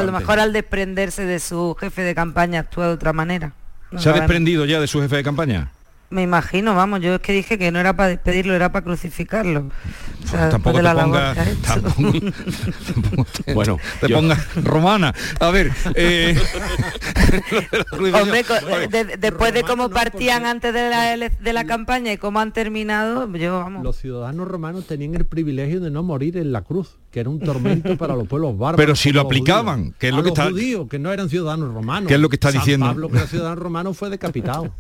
lo mejor, al desprenderse de su jefe de campaña actúa de otra manera. ¿Se ha desprendido ya de su jefe de campaña? Me imagino, vamos, yo es que dije que no era para despedirlo, era para crucificarlo. tampoco te ponga, bueno, te ponga romana. A ver, eh, después de cómo partían antes de la, de la campaña y cómo han terminado, yo vamos. Los ciudadanos romanos tenían el privilegio de no morir en la cruz que era un tormento para los pueblos bárbaros. Pero si lo aplicaban, que es lo que está judíos, que no eran ciudadanos romanos. ¿Qué es lo que está diciendo? Pablo, que era ciudadano romano, fue decapitado.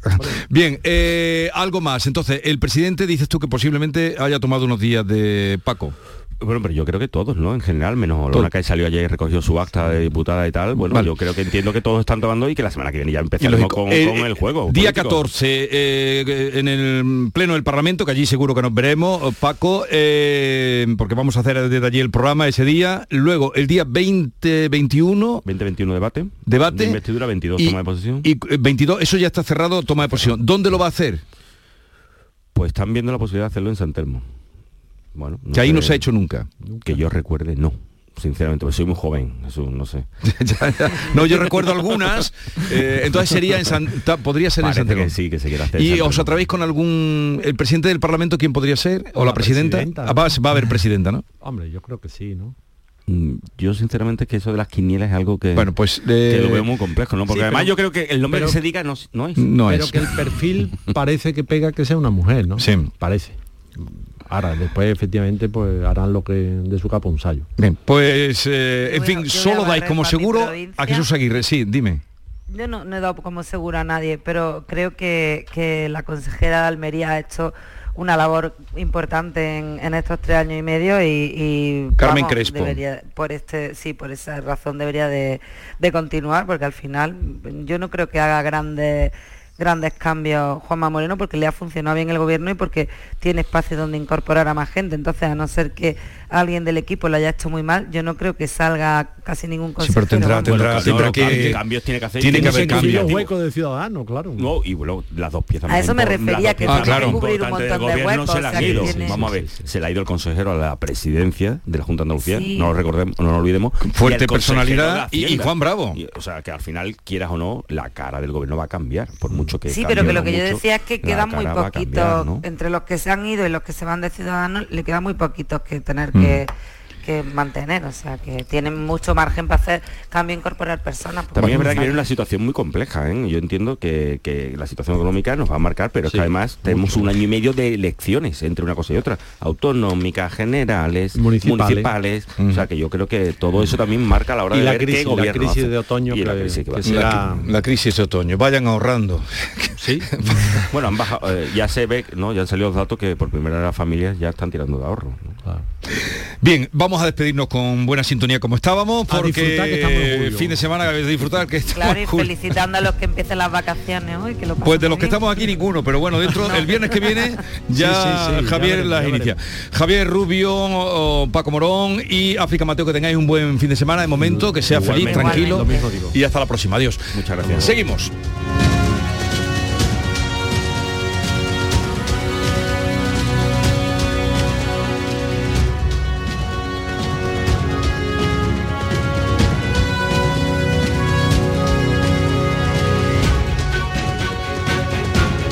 Bien, eh, algo más. Entonces, el presidente dices tú que posiblemente haya tomado unos días de Paco. Bueno, pero yo creo que todos, ¿no? En general, menos Lona que salió ayer y recogió su acta de diputada y tal. Bueno, yo creo que entiendo que todos están tomando y que la semana que viene ya empezaremos con, eh, con, el juego. Día 14, eh, en el Pleno del Parlamento, que allí seguro que nos veremos, Paco, eh, porque vamos a hacer desde allí el programa ese día. Luego, el día 20, 21... 20-21 debate. Debate. investidura, 22 toma de posición. Y 22, eso ya está cerrado, toma de posición. ¿Dónde lo va a hacer? Pues están viendo la posibilidad de hacerlo en San Telmo. Bueno, que ahí no se ha hecho nunca. Que yo recuerde, no sinceramente, porque soy muy joven, eso no sé. no, yo recuerdo algunas, eh, entonces sería en San, podría ser en San que sí, que se quiera hacer. ¿Y os atrevéis con algún, el presidente del Parlamento, quién podría ser? ¿O la, presidenta? Ah, va, a haber presidenta, ¿no? Hombre, yo creo que sí, ¿no? Mm, yo sinceramente que eso de las quinielas es algo que, bueno, pues, que lo veo muy complejo, ¿no? Porque además yo creo que el nombre que se diga no, es. No pero que el perfil parece que pega que sea una mujer, ¿no? Sí. Parece. Ahora, después efectivamente pues harán lo que de su capa un sallo. Bien, pues eh, en fin, solo dais como seguro a Jesús Aguirre, sí, dime. Yo no, he dado como seguro a nadie, pero creo que, la consejera de Almería ha hecho una labor importante en, estos tres años y medio y, Carmen Crespo debería, por este sí por esa razón debería de, de continuar porque al final yo no creo que haga grandes grandes cambios Juanma Moreno porque le ha funcionado bien el gobierno y porque tiene espacio donde incorporar a más gente. Entonces, a no ser que alguien del equipo lo haya hecho muy mal, yo no creo que salga casi ningún consejo. Sí, pero tendrá, tendrá, tendrá que, cambios tiene que hacer. Tiene que haber cambios. hueco de ciudadano, claro. No, y bueno, las dos piezas. A eso me refería, que ah, claro. cubrir un montón de huecos. Se la ha ido. Vamos a ver, se le ha ido el consejero a la presidencia de la Junta de Andalucía, no lo recordemos, no lo olvidemos. Fuerte personalidad y, Juan Bravo. o sea, que al final, quieras o no, la cara del gobierno va a cambiar, por mucho que Sí, pero que lo que yo decía es que queda muy poquito, entre los que se han ido y los que se van de Ciudadanos, le queda muy poquitos que tener mm. que mantener, o sea, que tienen mucho margen para hacer cambio, incorporar personas. También es verdad que viene una situación muy compleja, ¿eh? yo entiendo que, la situación económica nos va a marcar, pero es que además tenemos un año y medio de elecciones entre una cosa y otra, autonómicas, generales, municipales, o sea, que yo creo que todo eso también marca la hora de la ver crisis, qué la crisis de otoño y la, crisis la, crisis de otoño, vayan ahorrando. Sí. bueno, han bajado, eh, ya se ve, ¿no? Ya han salido los datos que por primera vez las familias ya están tirando de ahorro. Bien, vamos a despedirnos con buena sintonía como estábamos, porque fin de semana de disfrutar que Claro, y felicitando a los que empiecen las vacaciones hoy, que lo Pues de los que estamos aquí ninguno, pero bueno, dentro el viernes que viene ya Javier las inicia. Javier Rubio, Paco Morón y África Mateo, que tengáis un buen fin de semana de momento, que sea feliz, tranquilo y hasta la próxima. Adiós. Muchas gracias. Seguimos.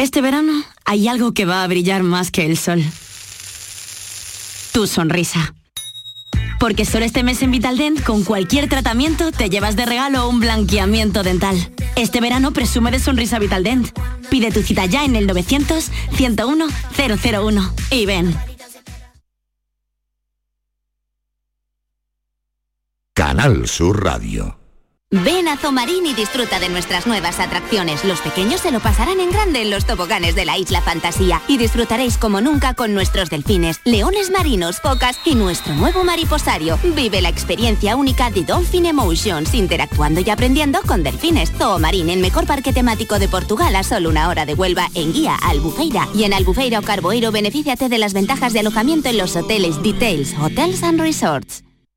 Este verano hay algo que va a brillar más que el sol. Tu sonrisa. Porque solo este mes en Vitaldent, con cualquier tratamiento, te llevas de regalo un blanqueamiento dental. Este verano presume de sonrisa Vitaldent. Pide tu cita ya en el 900-101-001 y ven. Canal Sur Radio. Ven a Zomarín y disfruta de nuestras nuevas atracciones. Los pequeños se lo pasarán en grande en los toboganes de la Isla Fantasía y disfrutaréis como nunca con nuestros delfines, leones marinos, focas y nuestro nuevo mariposario. Vive la experiencia única de Dolphin Emotions, interactuando y aprendiendo con delfines. Zoomarín, el mejor parque temático de Portugal a solo una hora de Huelva en guía Albufeira. Y en Albufeira o Carboeiro benefíciate de las ventajas de alojamiento en los hoteles Details, Hotels and Resorts.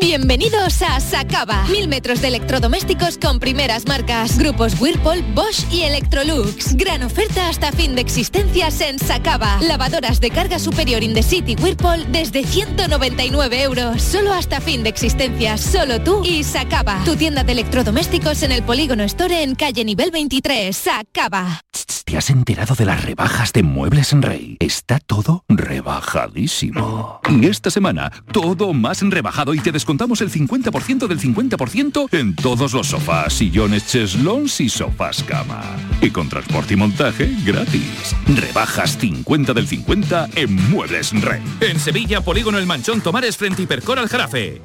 Bienvenidos a Sacaba. Mil metros de electrodomésticos con primeras marcas. Grupos Whirlpool, Bosch y Electrolux. Gran oferta hasta fin de existencias en Sacaba. Lavadoras de carga superior in the city Whirlpool desde 199 euros. Solo hasta fin de existencias. Solo tú y Sacaba. Tu tienda de electrodomésticos en el Polígono Store en calle nivel 23. Sacaba. ¿Te has enterado de las rebajas de Muebles en Rey? Está todo rebajadísimo. Y esta semana, todo más rebajado y te contamos el 50% del 50% en todos los sofás, sillones, cheslons y sofás cama. Y con transporte y montaje gratis. Rebajas 50 del 50 en Muebles Rey. En Sevilla, Polígono El Manchón Tomares frente Hipercor al Jarafe.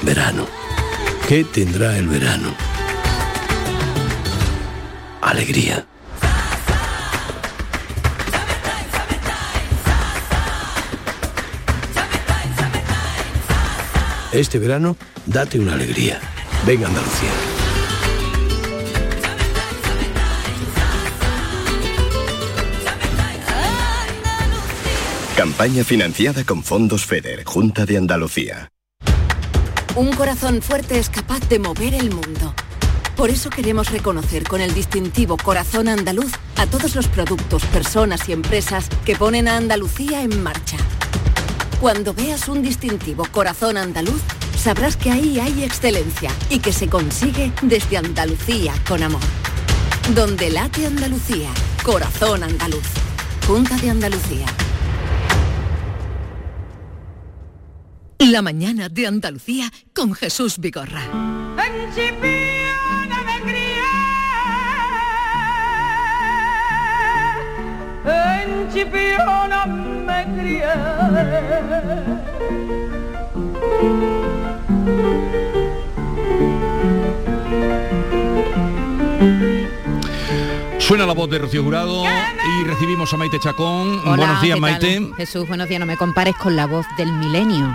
Verano. ¿Qué tendrá el verano? Alegría Este verano, date una alegría. Venga Andalucía. Campaña financiada con fondos FEDER, Junta de Andalucía. Un corazón fuerte es capaz de mover el mundo. Por eso queremos reconocer con el distintivo Corazón Andaluz a todos los productos, personas y empresas que ponen a Andalucía en marcha. Cuando veas un distintivo corazón andaluz, sabrás que ahí hay excelencia y que se consigue desde Andalucía con amor. Donde late Andalucía, corazón andaluz. Junta de Andalucía. La mañana de Andalucía con Jesús Vigorra me crié. Suena la voz de Rocío Jurado y recibimos a Maite Chacón. buenos días, Maite. Jesús, buenos días. No me compares con la voz del milenio.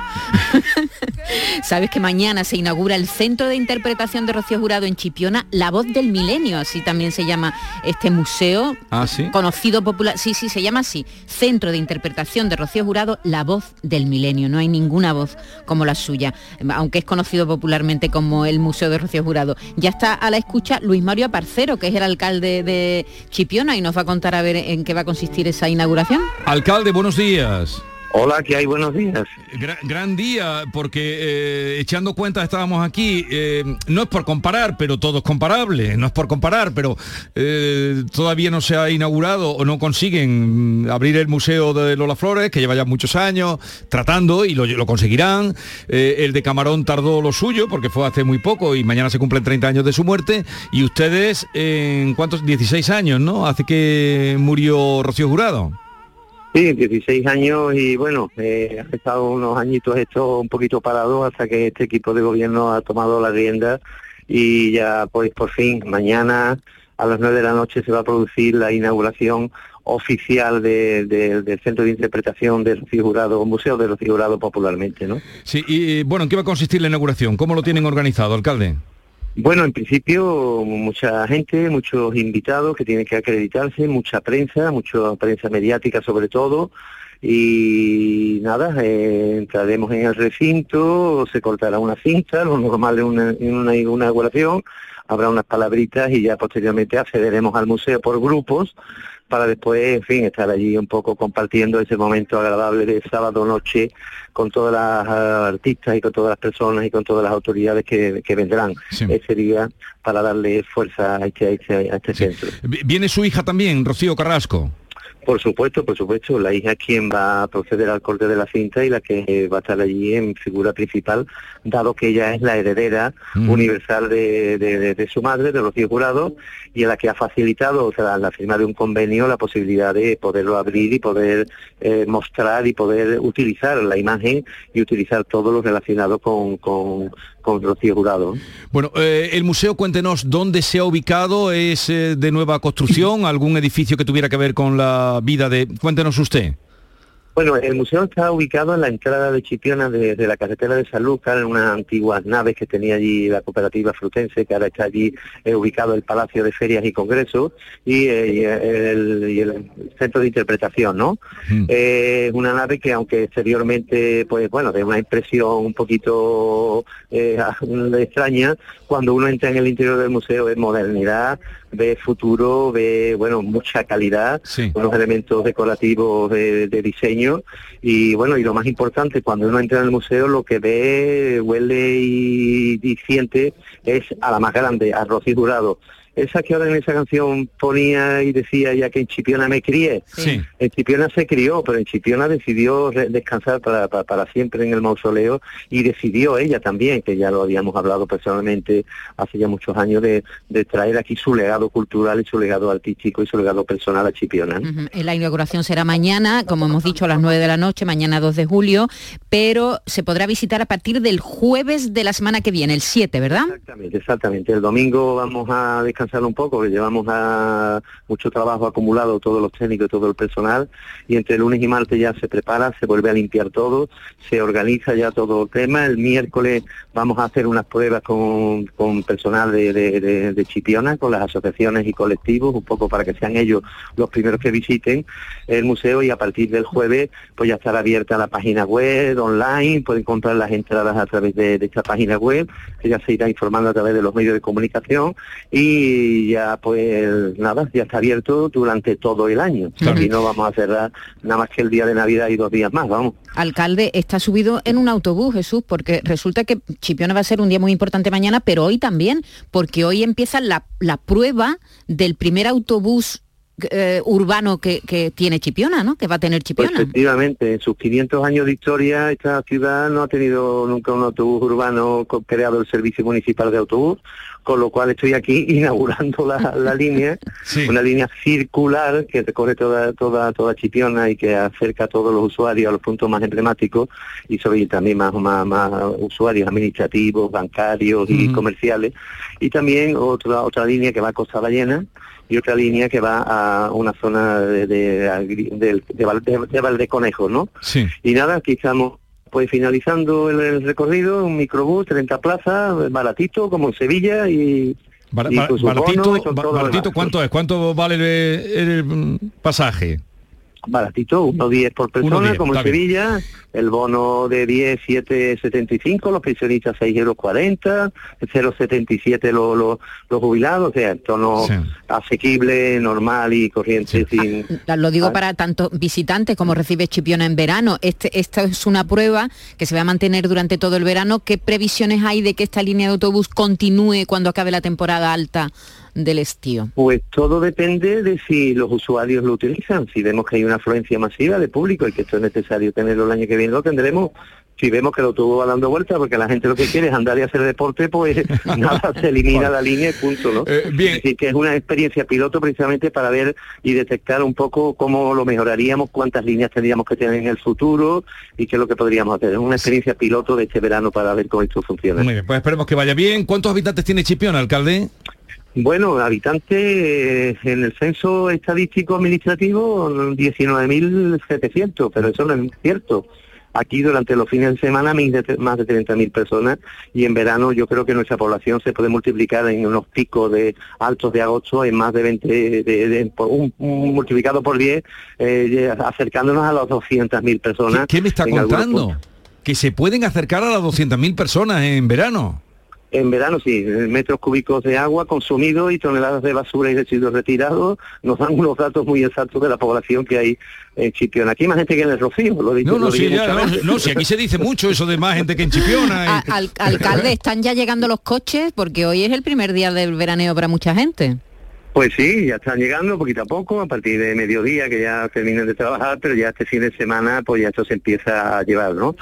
Sabes que mañana se inaugura el Centro de Interpretación de Rocío Jurado en Chipiona, La Voz del Milenio, así también se llama este museo. Ah, sí. Conocido popular. Sí, sí, se llama así. Centro de Interpretación de Rocío Jurado, La Voz del Milenio. No hay ninguna voz como la suya, aunque es conocido popularmente como el Museo de Rocío Jurado. Ya está a la escucha Luis Mario Aparcero, que es el alcalde de Chipiona y nos va a contar a ver en qué va a consistir esa inauguración. Alcalde, buenos días. Hola, ¿qué hay? Buenos días. Gran, día, porque eh, echando cuenta estábamos aquí, eh, no es por comparar, pero todo es comparable, no es por comparar, pero eh, todavía no se ha inaugurado o no consiguen mm, abrir el Museo de Lola Flores, que lleva ya muchos años tratando y lo, lo conseguirán. el de Camarón tardó lo suyo, porque fue hace muy poco y mañana se cumplen 30 años de su muerte. Y ustedes, ¿en cuántos? 16 años, ¿no? Hace que murió Rocío Jurado. Sí, 16 años y bueno, eh, ha estado unos añitos esto un poquito parado hasta que este equipo de gobierno ha tomado la rienda y ya pues por fin mañana a las 9 de la noche se va a producir la inauguración oficial del Centro de Interpretación del Figurado, Museo de los Figurados popularmente, ¿no? Sí, y bueno, ¿en qué va a consistir la inauguración? ¿Cómo lo tienen organizado, alcalde? Bueno, en principio mucha gente, muchos invitados que tienen que acreditarse, mucha prensa, mucha prensa mediática sobre todo. Y nada, eh, entraremos en el recinto, se cortará una cinta, lo normal en una, inauguración, habrá unas palabritas y ya posteriormente accederemos al museo por grupos para después, en fin, estar allí un poco compartiendo ese momento agradable de sábado noche con todas las artistas y con todas las personas y con todas las autoridades que, vendrán ese día para darle fuerza a este, este, este centro. ¿Viene su hija también, Rocío Carrasco? Por supuesto, por supuesto. La hija es quien va a proceder al corte de la cinta y la que va a estar allí en figura principal, dado que ella es la heredera universal de, su madre, de Rocío Jurado, y a la que ha facilitado, o sea, la firma de un convenio, la posibilidad de poderlo abrir y poder eh, mostrar y poder utilizar la imagen y utilizar todo lo relacionado con, con, con Rocío Jurado. Bueno, eh, el museo, cuéntenos dónde se ha ubicado, es eh, de nueva construcción, algún edificio que tuviera que ver con la vida de... Cuéntenos usted. Bueno, el museo está ubicado en la entrada de Chipiona de, la carretera de San Lucas, en unas antiguas naves que tenía allí la cooperativa frutense, que ahora está allí eh, ubicado el Palacio de Ferias y Congresos y, eh, el, centro de interpretación, ¿no? Mm. Eh, una nave que aunque exteriormente, pues bueno, de una impresión un poquito extraña, cuando uno entra en el interior del museo es modernidad, ve futuro, ve bueno mucha calidad, unos elementos decorativos de, diseño. Y bueno y lo más importante cuando uno entra en el museo lo que ve, huele y, y siente es a la más grande, a Jurado esa que ahora en esa canción ponía y decía ya que en Chipiona me crié. Sí. En Chipiona se crió, pero en Chipiona decidió descansar para, para, siempre en el mausoleo y decidió ella también, que ya lo habíamos hablado personalmente hace ya muchos años, de, traer aquí su legado cultural y su legado artístico y su legado personal a Chipiona. La inauguración será mañana, como hemos dicho, a las 9 de la noche, mañana 2 de julio, pero se podrá visitar a partir del jueves de la semana que viene, el 7, ¿verdad? Exactamente, exactamente. El domingo vamos a descansar un poco, porque llevamos a mucho trabajo acumulado, todos los técnicos y todo el personal, y entre lunes y martes ya se prepara, se vuelve a limpiar todo, se organiza ya todo el tema. El miércoles vamos a hacer unas pruebas con, con personal de, de, Chipiona, con las asociaciones y colectivos, un poco para que sean ellos los primeros que visiten el museo y a partir del jueves pues ya estará abierta la página web online, pueden comprar las entradas a través de, de esta página web, que ya se irá informando a través de los medios de comunicación y y ya pues nada, ya está abierto durante todo el año. Y no vamos a cerrar nada más que el día de Navidad y dos días más, vamos. Alcalde, está subido en un autobús, Jesús, porque resulta que Chipiona va a ser un día muy importante mañana, pero hoy también, porque hoy empieza la, la prueba del primer autobús eh, urbano que, tiene Chipiona, ¿no? Que va a tener Chipiona. Pues efectivamente, en sus 500 años de historia esta ciudad no ha tenido nunca un autobús urbano creado el servicio municipal de autobús, con lo cual estoy aquí inaugurando la, línea, una línea circular que recorre toda, toda, toda Chipiona y que acerca a todos los usuarios a los puntos más emblemáticos y sobre también más, más, usuarios administrativos, bancarios y comerciales. Y también otra, otra línea que va a Costa Ballena y otra línea que va a una zona de, de, de, de, Valdeconejo, ¿no? Sí. Y nada, aquí estamos pues finalizando el, recorrido, un microbús, 30 plazas, baratito, como en Sevilla y... baratito, ¿cuánto es? ¿Cuánto vale el pasaje? Baratito, 1,10 por persona, como en Sevilla el bono de 10, 7, 75, los pensionistas 6 euros 40, 0,77 los, los, los jubilados, o sea, tono asequible, normal y corriente. Sin... Ah, lo digo para tanto visitantes como recibe Chipiona en verano. Este, esta es una prueba que se va a mantener durante todo el verano. ¿Qué previsiones hay de que esta línea de autobús continúe cuando acabe la temporada alta? Del estío? Pues todo depende de si los usuarios lo utilizan. Si vemos que hay una afluencia masiva de público y que esto es necesario tenerlo el año que viene lo tendremos si vemos que lo tuvo dando vuelta porque la gente lo que quiere es andar y hacer deporte, pues nada, se elimina la línea y punto, ¿no? Eh, bien. Es que es una experiencia piloto precisamente para ver y detectar un poco cómo lo mejoraríamos, cuántas líneas tendríamos que tener en el futuro y qué es lo que podríamos hacer. Es una experiencia piloto de este verano para ver cómo esto funciona. Muy bien, pues esperemos que vaya bien. ¿Cuántos habitantes tiene Chipión, alcalde? Bueno, habitantes eh, en el censo estadístico administrativo 19.700, pero eso no es cierto. Aquí durante los fines de semana más de 30.000 personas y en verano yo creo que nuestra población se puede multiplicar en unos picos de altos de agosto en más de 20, de, un, multiplicado por 10, eh, acercándonos a las 200.000 personas. ¿Qué, me está contando? Que se pueden acercar a las 200.000 personas en verano. En verano sí, metros cúbicos de agua consumidos y toneladas de basura y residuos retirados nos dan unos datos muy exactos de la población que hay en Chipiona. Aquí hay más gente que en el Rocío, lo No, no, sí, no, sí, aquí se dice mucho eso de más gente que en Chipiona. alcalde, ¿están ya llegando los coches? Porque hoy es el primer día del veraneo para mucha gente. Pues sí, ya están llegando poquito a poco, a partir de mediodía que ya terminen de trabajar, pero ya este fin de semana pues ya esto se empieza a llevar, ¿no?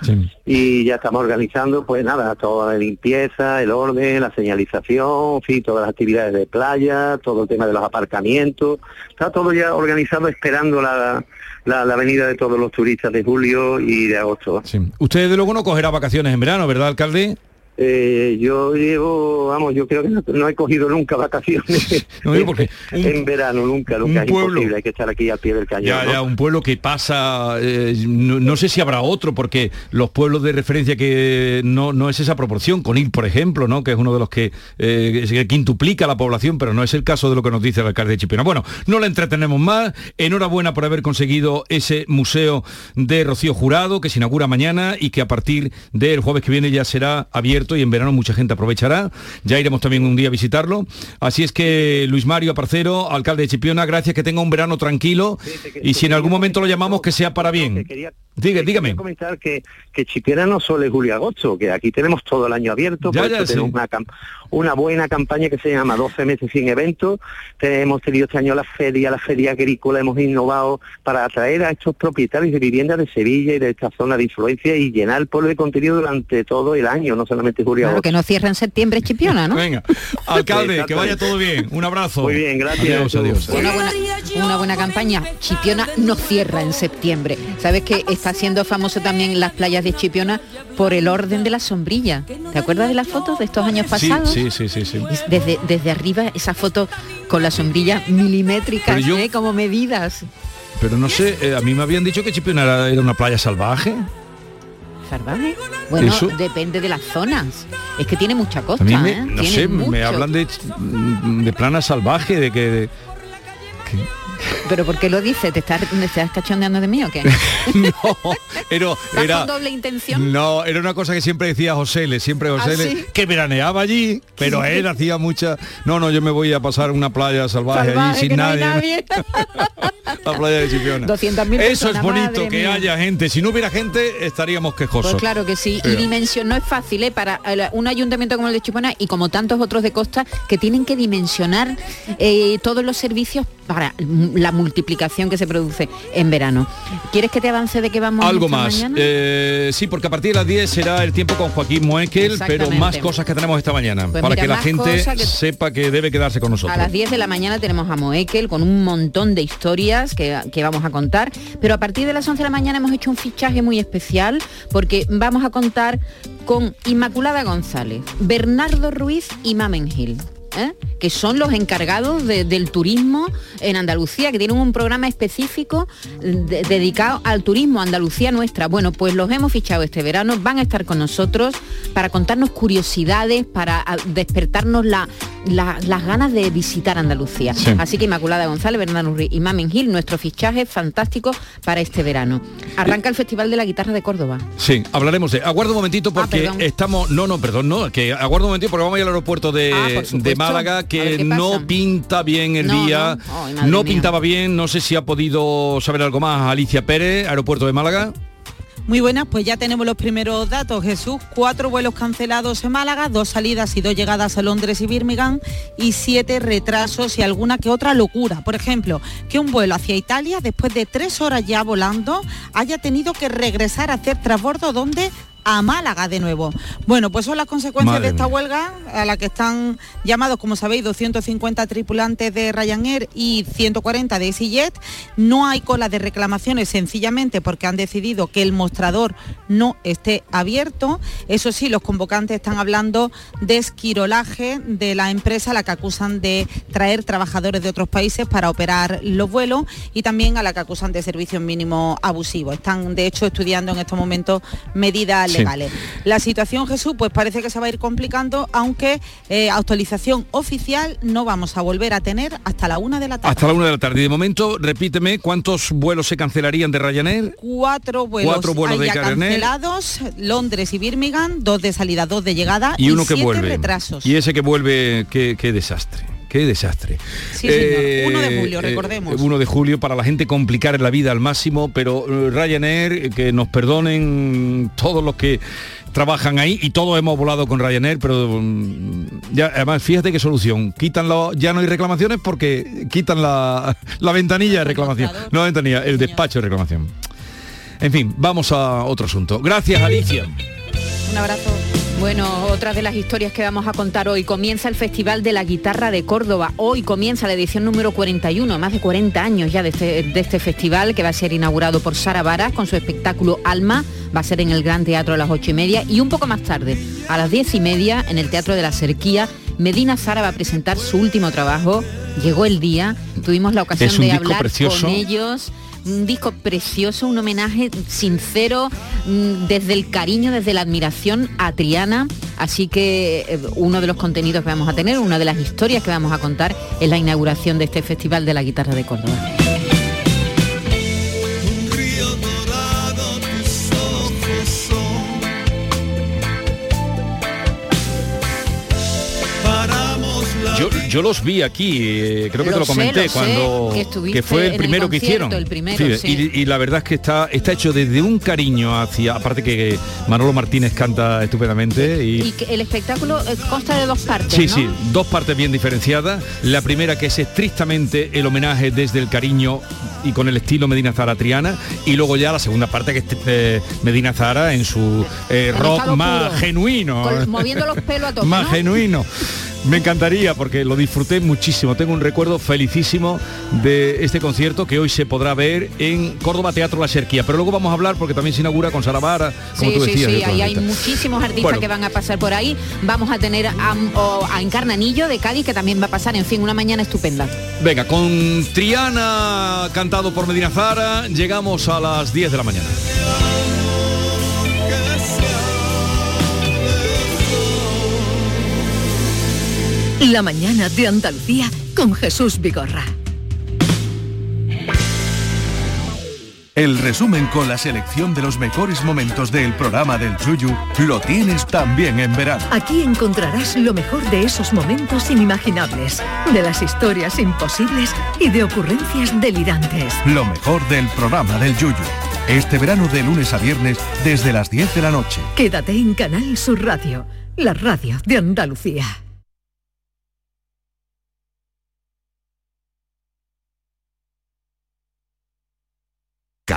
Y ya estamos organizando pues nada, toda la limpieza, el orden, la señalización, en fin, todas las actividades de playa, todo el tema de los aparcamientos, está todo ya organizado esperando la, la, venida de todos los turistas de julio y de agosto. Sí. Usted de luego no cogerá vacaciones en verano, ¿verdad, alcalde? Eh, yo llevo, vamos, yo creo que no, he cogido nunca vacaciones en verano, nunca, nunca es imposible, hay que estar aquí al pie del cañón. Ya, ya, un pueblo que pasa, eh, no, sé si habrá otro, porque los pueblos de referencia que no, no es esa proporción, Conil, por ejemplo, ¿no? que es uno de los que, eh, quintuplica la población, pero no es el caso de lo que nos dice el alcalde de Chipiona. Bueno, no la entretenemos más, enhorabuena por haber conseguido ese museo de Rocío Jurado, que se inaugura mañana y que a partir del jueves que viene ya será abierto y en verano mucha gente aprovechará. Ya iremos también un día a visitarlo. Así es que Luis Mario Aparcero, alcalde de Chipiona, gracias, que tenga un verano tranquilo y si en algún momento lo llamamos que sea para bien. Diga, dígame. comentar que, que Chipiona no solo es julio-agosto, que aquí tenemos todo el año abierto, ya, tenemos una, una, buena campaña que se llama 12 meses sin eventos. Hemos tenido este año la feria, la feria agrícola, hemos innovado para atraer a estos propietarios de viviendas de Sevilla y de esta zona de influencia y llenar el pueblo de contenido durante todo el año, no solamente julio-agosto. que no cierra en septiembre Chipiona, ¿no? Venga, alcalde, que vaya todo bien. Un abrazo. Muy bien, gracias. Adiós, Una buena, una buena campaña. Chipiona no cierra en septiembre. ¿Sabes que está siendo famoso también las playas de Chipiona por el orden de la sombrilla. ¿Te acuerdas de las fotos de estos años pasados? Sí, sí, sí, sí. Desde, desde arriba esa foto con la sombrilla milimétrica, ¿eh? como medidas. Pero no sé, eh, a mí me habían dicho que Chipiona era, una playa salvaje. ¿Salvaje? Bueno, depende de las zonas. Es que tiene mucha costa. ¿eh? No sé, me hablan de, de plana salvaje, de que ¿Pero por qué lo dice? ¿Te estás, estás cachondeando de mí o qué? no, pero era... doble intención? No, era una cosa que siempre decía José, le siempre José, ¿Ah, que veraneaba allí, pero él hacía mucha... No, no, yo me voy a pasar una playa salvaje, allí sin nadie. la playa de Chipiona. Eso es bonito, que haya gente. Si no hubiera gente, estaríamos quejosos. Pues claro que sí. Y dimensión no es fácil ¿eh? para un ayuntamiento como el de Chipiona y como tantos otros de costa que tienen que dimensionar eh, todos los servicios para la multiplicación que se produce en verano. ¿Quieres que te avance de qué vamos Algo más. Eh, sí, porque a partir de las 10 será el tiempo con Joaquín Moekel, pero más cosas que tenemos esta mañana, pues para que la gente sepa que debe quedarse con nosotros. A las 10 de la mañana tenemos a Moekel con un montón de historias que, vamos a contar, pero a partir de las 11 de la mañana hemos hecho un fichaje muy especial porque vamos a contar con Inmaculada González, Bernardo Ruiz y Mamen Gil. ¿eh? que son los encargados del turismo en Andalucía, que tienen un programa específico dedicado al turismo, Andalucía nuestra. Bueno, pues los hemos fichado este verano, van a estar con nosotros para contarnos curiosidades, para despertarnos las ganas de visitar Andalucía. Así que Inmaculada González, Bernardo Ruiz y Mamen Gil, nuestro fichaje fantástico para este verano. Arranca el Festival de la Guitarra de Córdoba. Sí, hablaremos de... Aguardo un momentito ah, porque estamos... No, no, perdón, no, que aguardo un momentito porque vamos a ir al aeropuerto de, ah, de Málaga, que no pinta bien el día, no, pintaba bien, no sé si ha podido saber algo más Alicia Pérez, aeropuerto de Málaga. Muy buenas, pues ya tenemos los primeros datos, Jesús. Cuatro vuelos cancelados en Málaga, dos salidas y dos llegadas a Londres y Birmingham y siete retrasos y alguna que otra locura. Por ejemplo, que un vuelo hacia Italia, después de tres horas ya volando, haya tenido que regresar a hacer transbordo donde a Málaga de nuevo. Bueno, pues son las consecuencias de esta huelga a la que están llamados, como sabéis, 250 tripulantes de Ryanair y 140 de EasyJet. No hay cola de reclamaciones sencillamente porque han decidido que el mostrador no esté abierto. Eso sí, los convocantes están hablando de esquirolaje de la empresa a la que acusan de traer trabajadores de otros países para operar los vuelos y también a la que acusan de servicios mínimos abusivos. Están, de hecho, estudiando en estos momentos medidas la situación, Jesús, pues parece que se va a ir complicando, aunque eh, actualización oficial no vamos a volver a tener hasta la una de la tarde. Hasta la una de la tarde. Y de momento, repíteme, ¿cuántos vuelos se cancelarían de Ryanair? Cuatro vuelos, Cuatro vuelos de cancelados, Londres y Birmingham, dos de salida, dos de llegada y, uno que vuelve. retrasos. Y ese que vuelve, qué, desastre. Qué desastre. Sí, señor. 1 de eh, julio, eh, recordemos. 1 de julio para la gente complicar la vida al máximo, pero Ryanair, que nos perdonen todos los que trabajan ahí y todos hemos volado con Ryanair, pero mm, ya, además fíjate qué solución. Quítanlo, ya no hay reclamaciones porque quitan la, ventanilla de reclamación. No la ventanilla, el despacho de reclamación. En fin, vamos a otro asunto. Gracias, Alicia. Un abrazo. Bueno, otra de las historias que vamos a contar hoy. Comienza el Festival de la Guitarra de Córdoba. Hoy comienza la edición número 41, más de 40 años ya de este, este festival que va a ser inaugurado por Sara Vara con su espectáculo Alma. Va a ser en el Gran Teatro a las 8 y media y un poco más tarde, a las 10 y media, en el Teatro de la Cerquía, Medina Sara va a presentar su último trabajo. Llegó el día, tuvimos la ocasión de hablar con ellos un disco precioso, un homenaje sincero mm, desde el cariño, desde la admiración a Triana. Así que eh, uno de los contenidos que vamos a tener, una de las historias que vamos a contar es la inauguración de este Festival de la Guitarra de Córdoba. Yo, los vi aquí, eh, creo que te lo comenté, cuando que, fue el primero que hicieron. y, la verdad es que está, está hecho desde un cariño hacia, aparte que Manolo Martínez canta estupendamente. Y, el espectáculo eh, consta de dos partes. Sí, sí, dos partes bien diferenciadas. La primera que es estrictamente el homenaje desde el cariño y con el estilo Medina Zara Triana. Y luego ya la segunda parte que es eh, Medina Zara en su rock más genuino. moviendo los pelos a todos. Más genuino. Me encantaría porque lo disfruté muchísimo. Tengo un recuerdo felicísimo de este concierto que hoy se podrá ver en Córdoba Teatro La Serquía. Pero luego vamos a hablar porque también se inaugura con Saravara, como tú decías. Sí, sí, ahí hay muchísimos artistas que van a pasar por ahí. Vamos a tener a, a Encarnanillo de Cádiz que también va a pasar. En fin, una mañana estupenda. Venga, con Triana cantado por Medina Zara, llegamos a las 10 de la mañana. La mañana de Andalucía con Jesús Vigorra. El resumen con la selección de los mejores momentos del programa del Yuyu lo tienes también en verano. Aquí encontrarás lo mejor de esos momentos inimaginables, de las historias imposibles y de ocurrencias delirantes. Lo mejor del programa del Yuyu. Este verano de lunes a viernes desde las 10 de la noche. Quédate en Canal Sur Radio, la radio de Andalucía.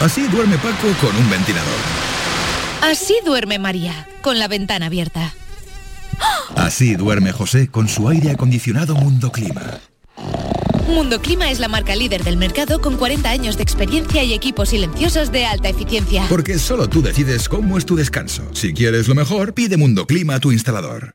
Así duerme Paco con un ventilador. Así duerme María, con la ventana abierta. Así duerme José con su aire acondicionado Mundo Clima. Mundo Clima es la marca líder del mercado con 40 años de experiencia y equipos silenciosos de alta eficiencia. Porque solo tú decides cómo es tu descanso. Si quieres lo mejor, pide Mundo Clima a tu instalador.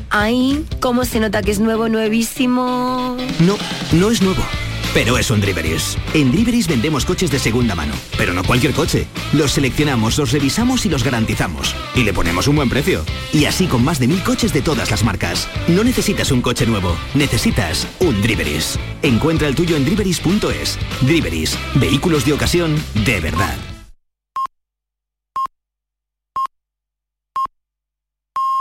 Ay, cómo se nota que es nuevo, nuevísimo. No, no es nuevo. Pero es un Driveris. En Driveris vendemos coches de segunda mano. Pero no cualquier coche. Los seleccionamos, los revisamos y los garantizamos. Y le ponemos un buen precio. Y así con más de mil coches de todas las marcas. No necesitas un coche nuevo. Necesitas un Driveris. Encuentra el tuyo en driveris.es. Driveris. Vehículos de ocasión de verdad.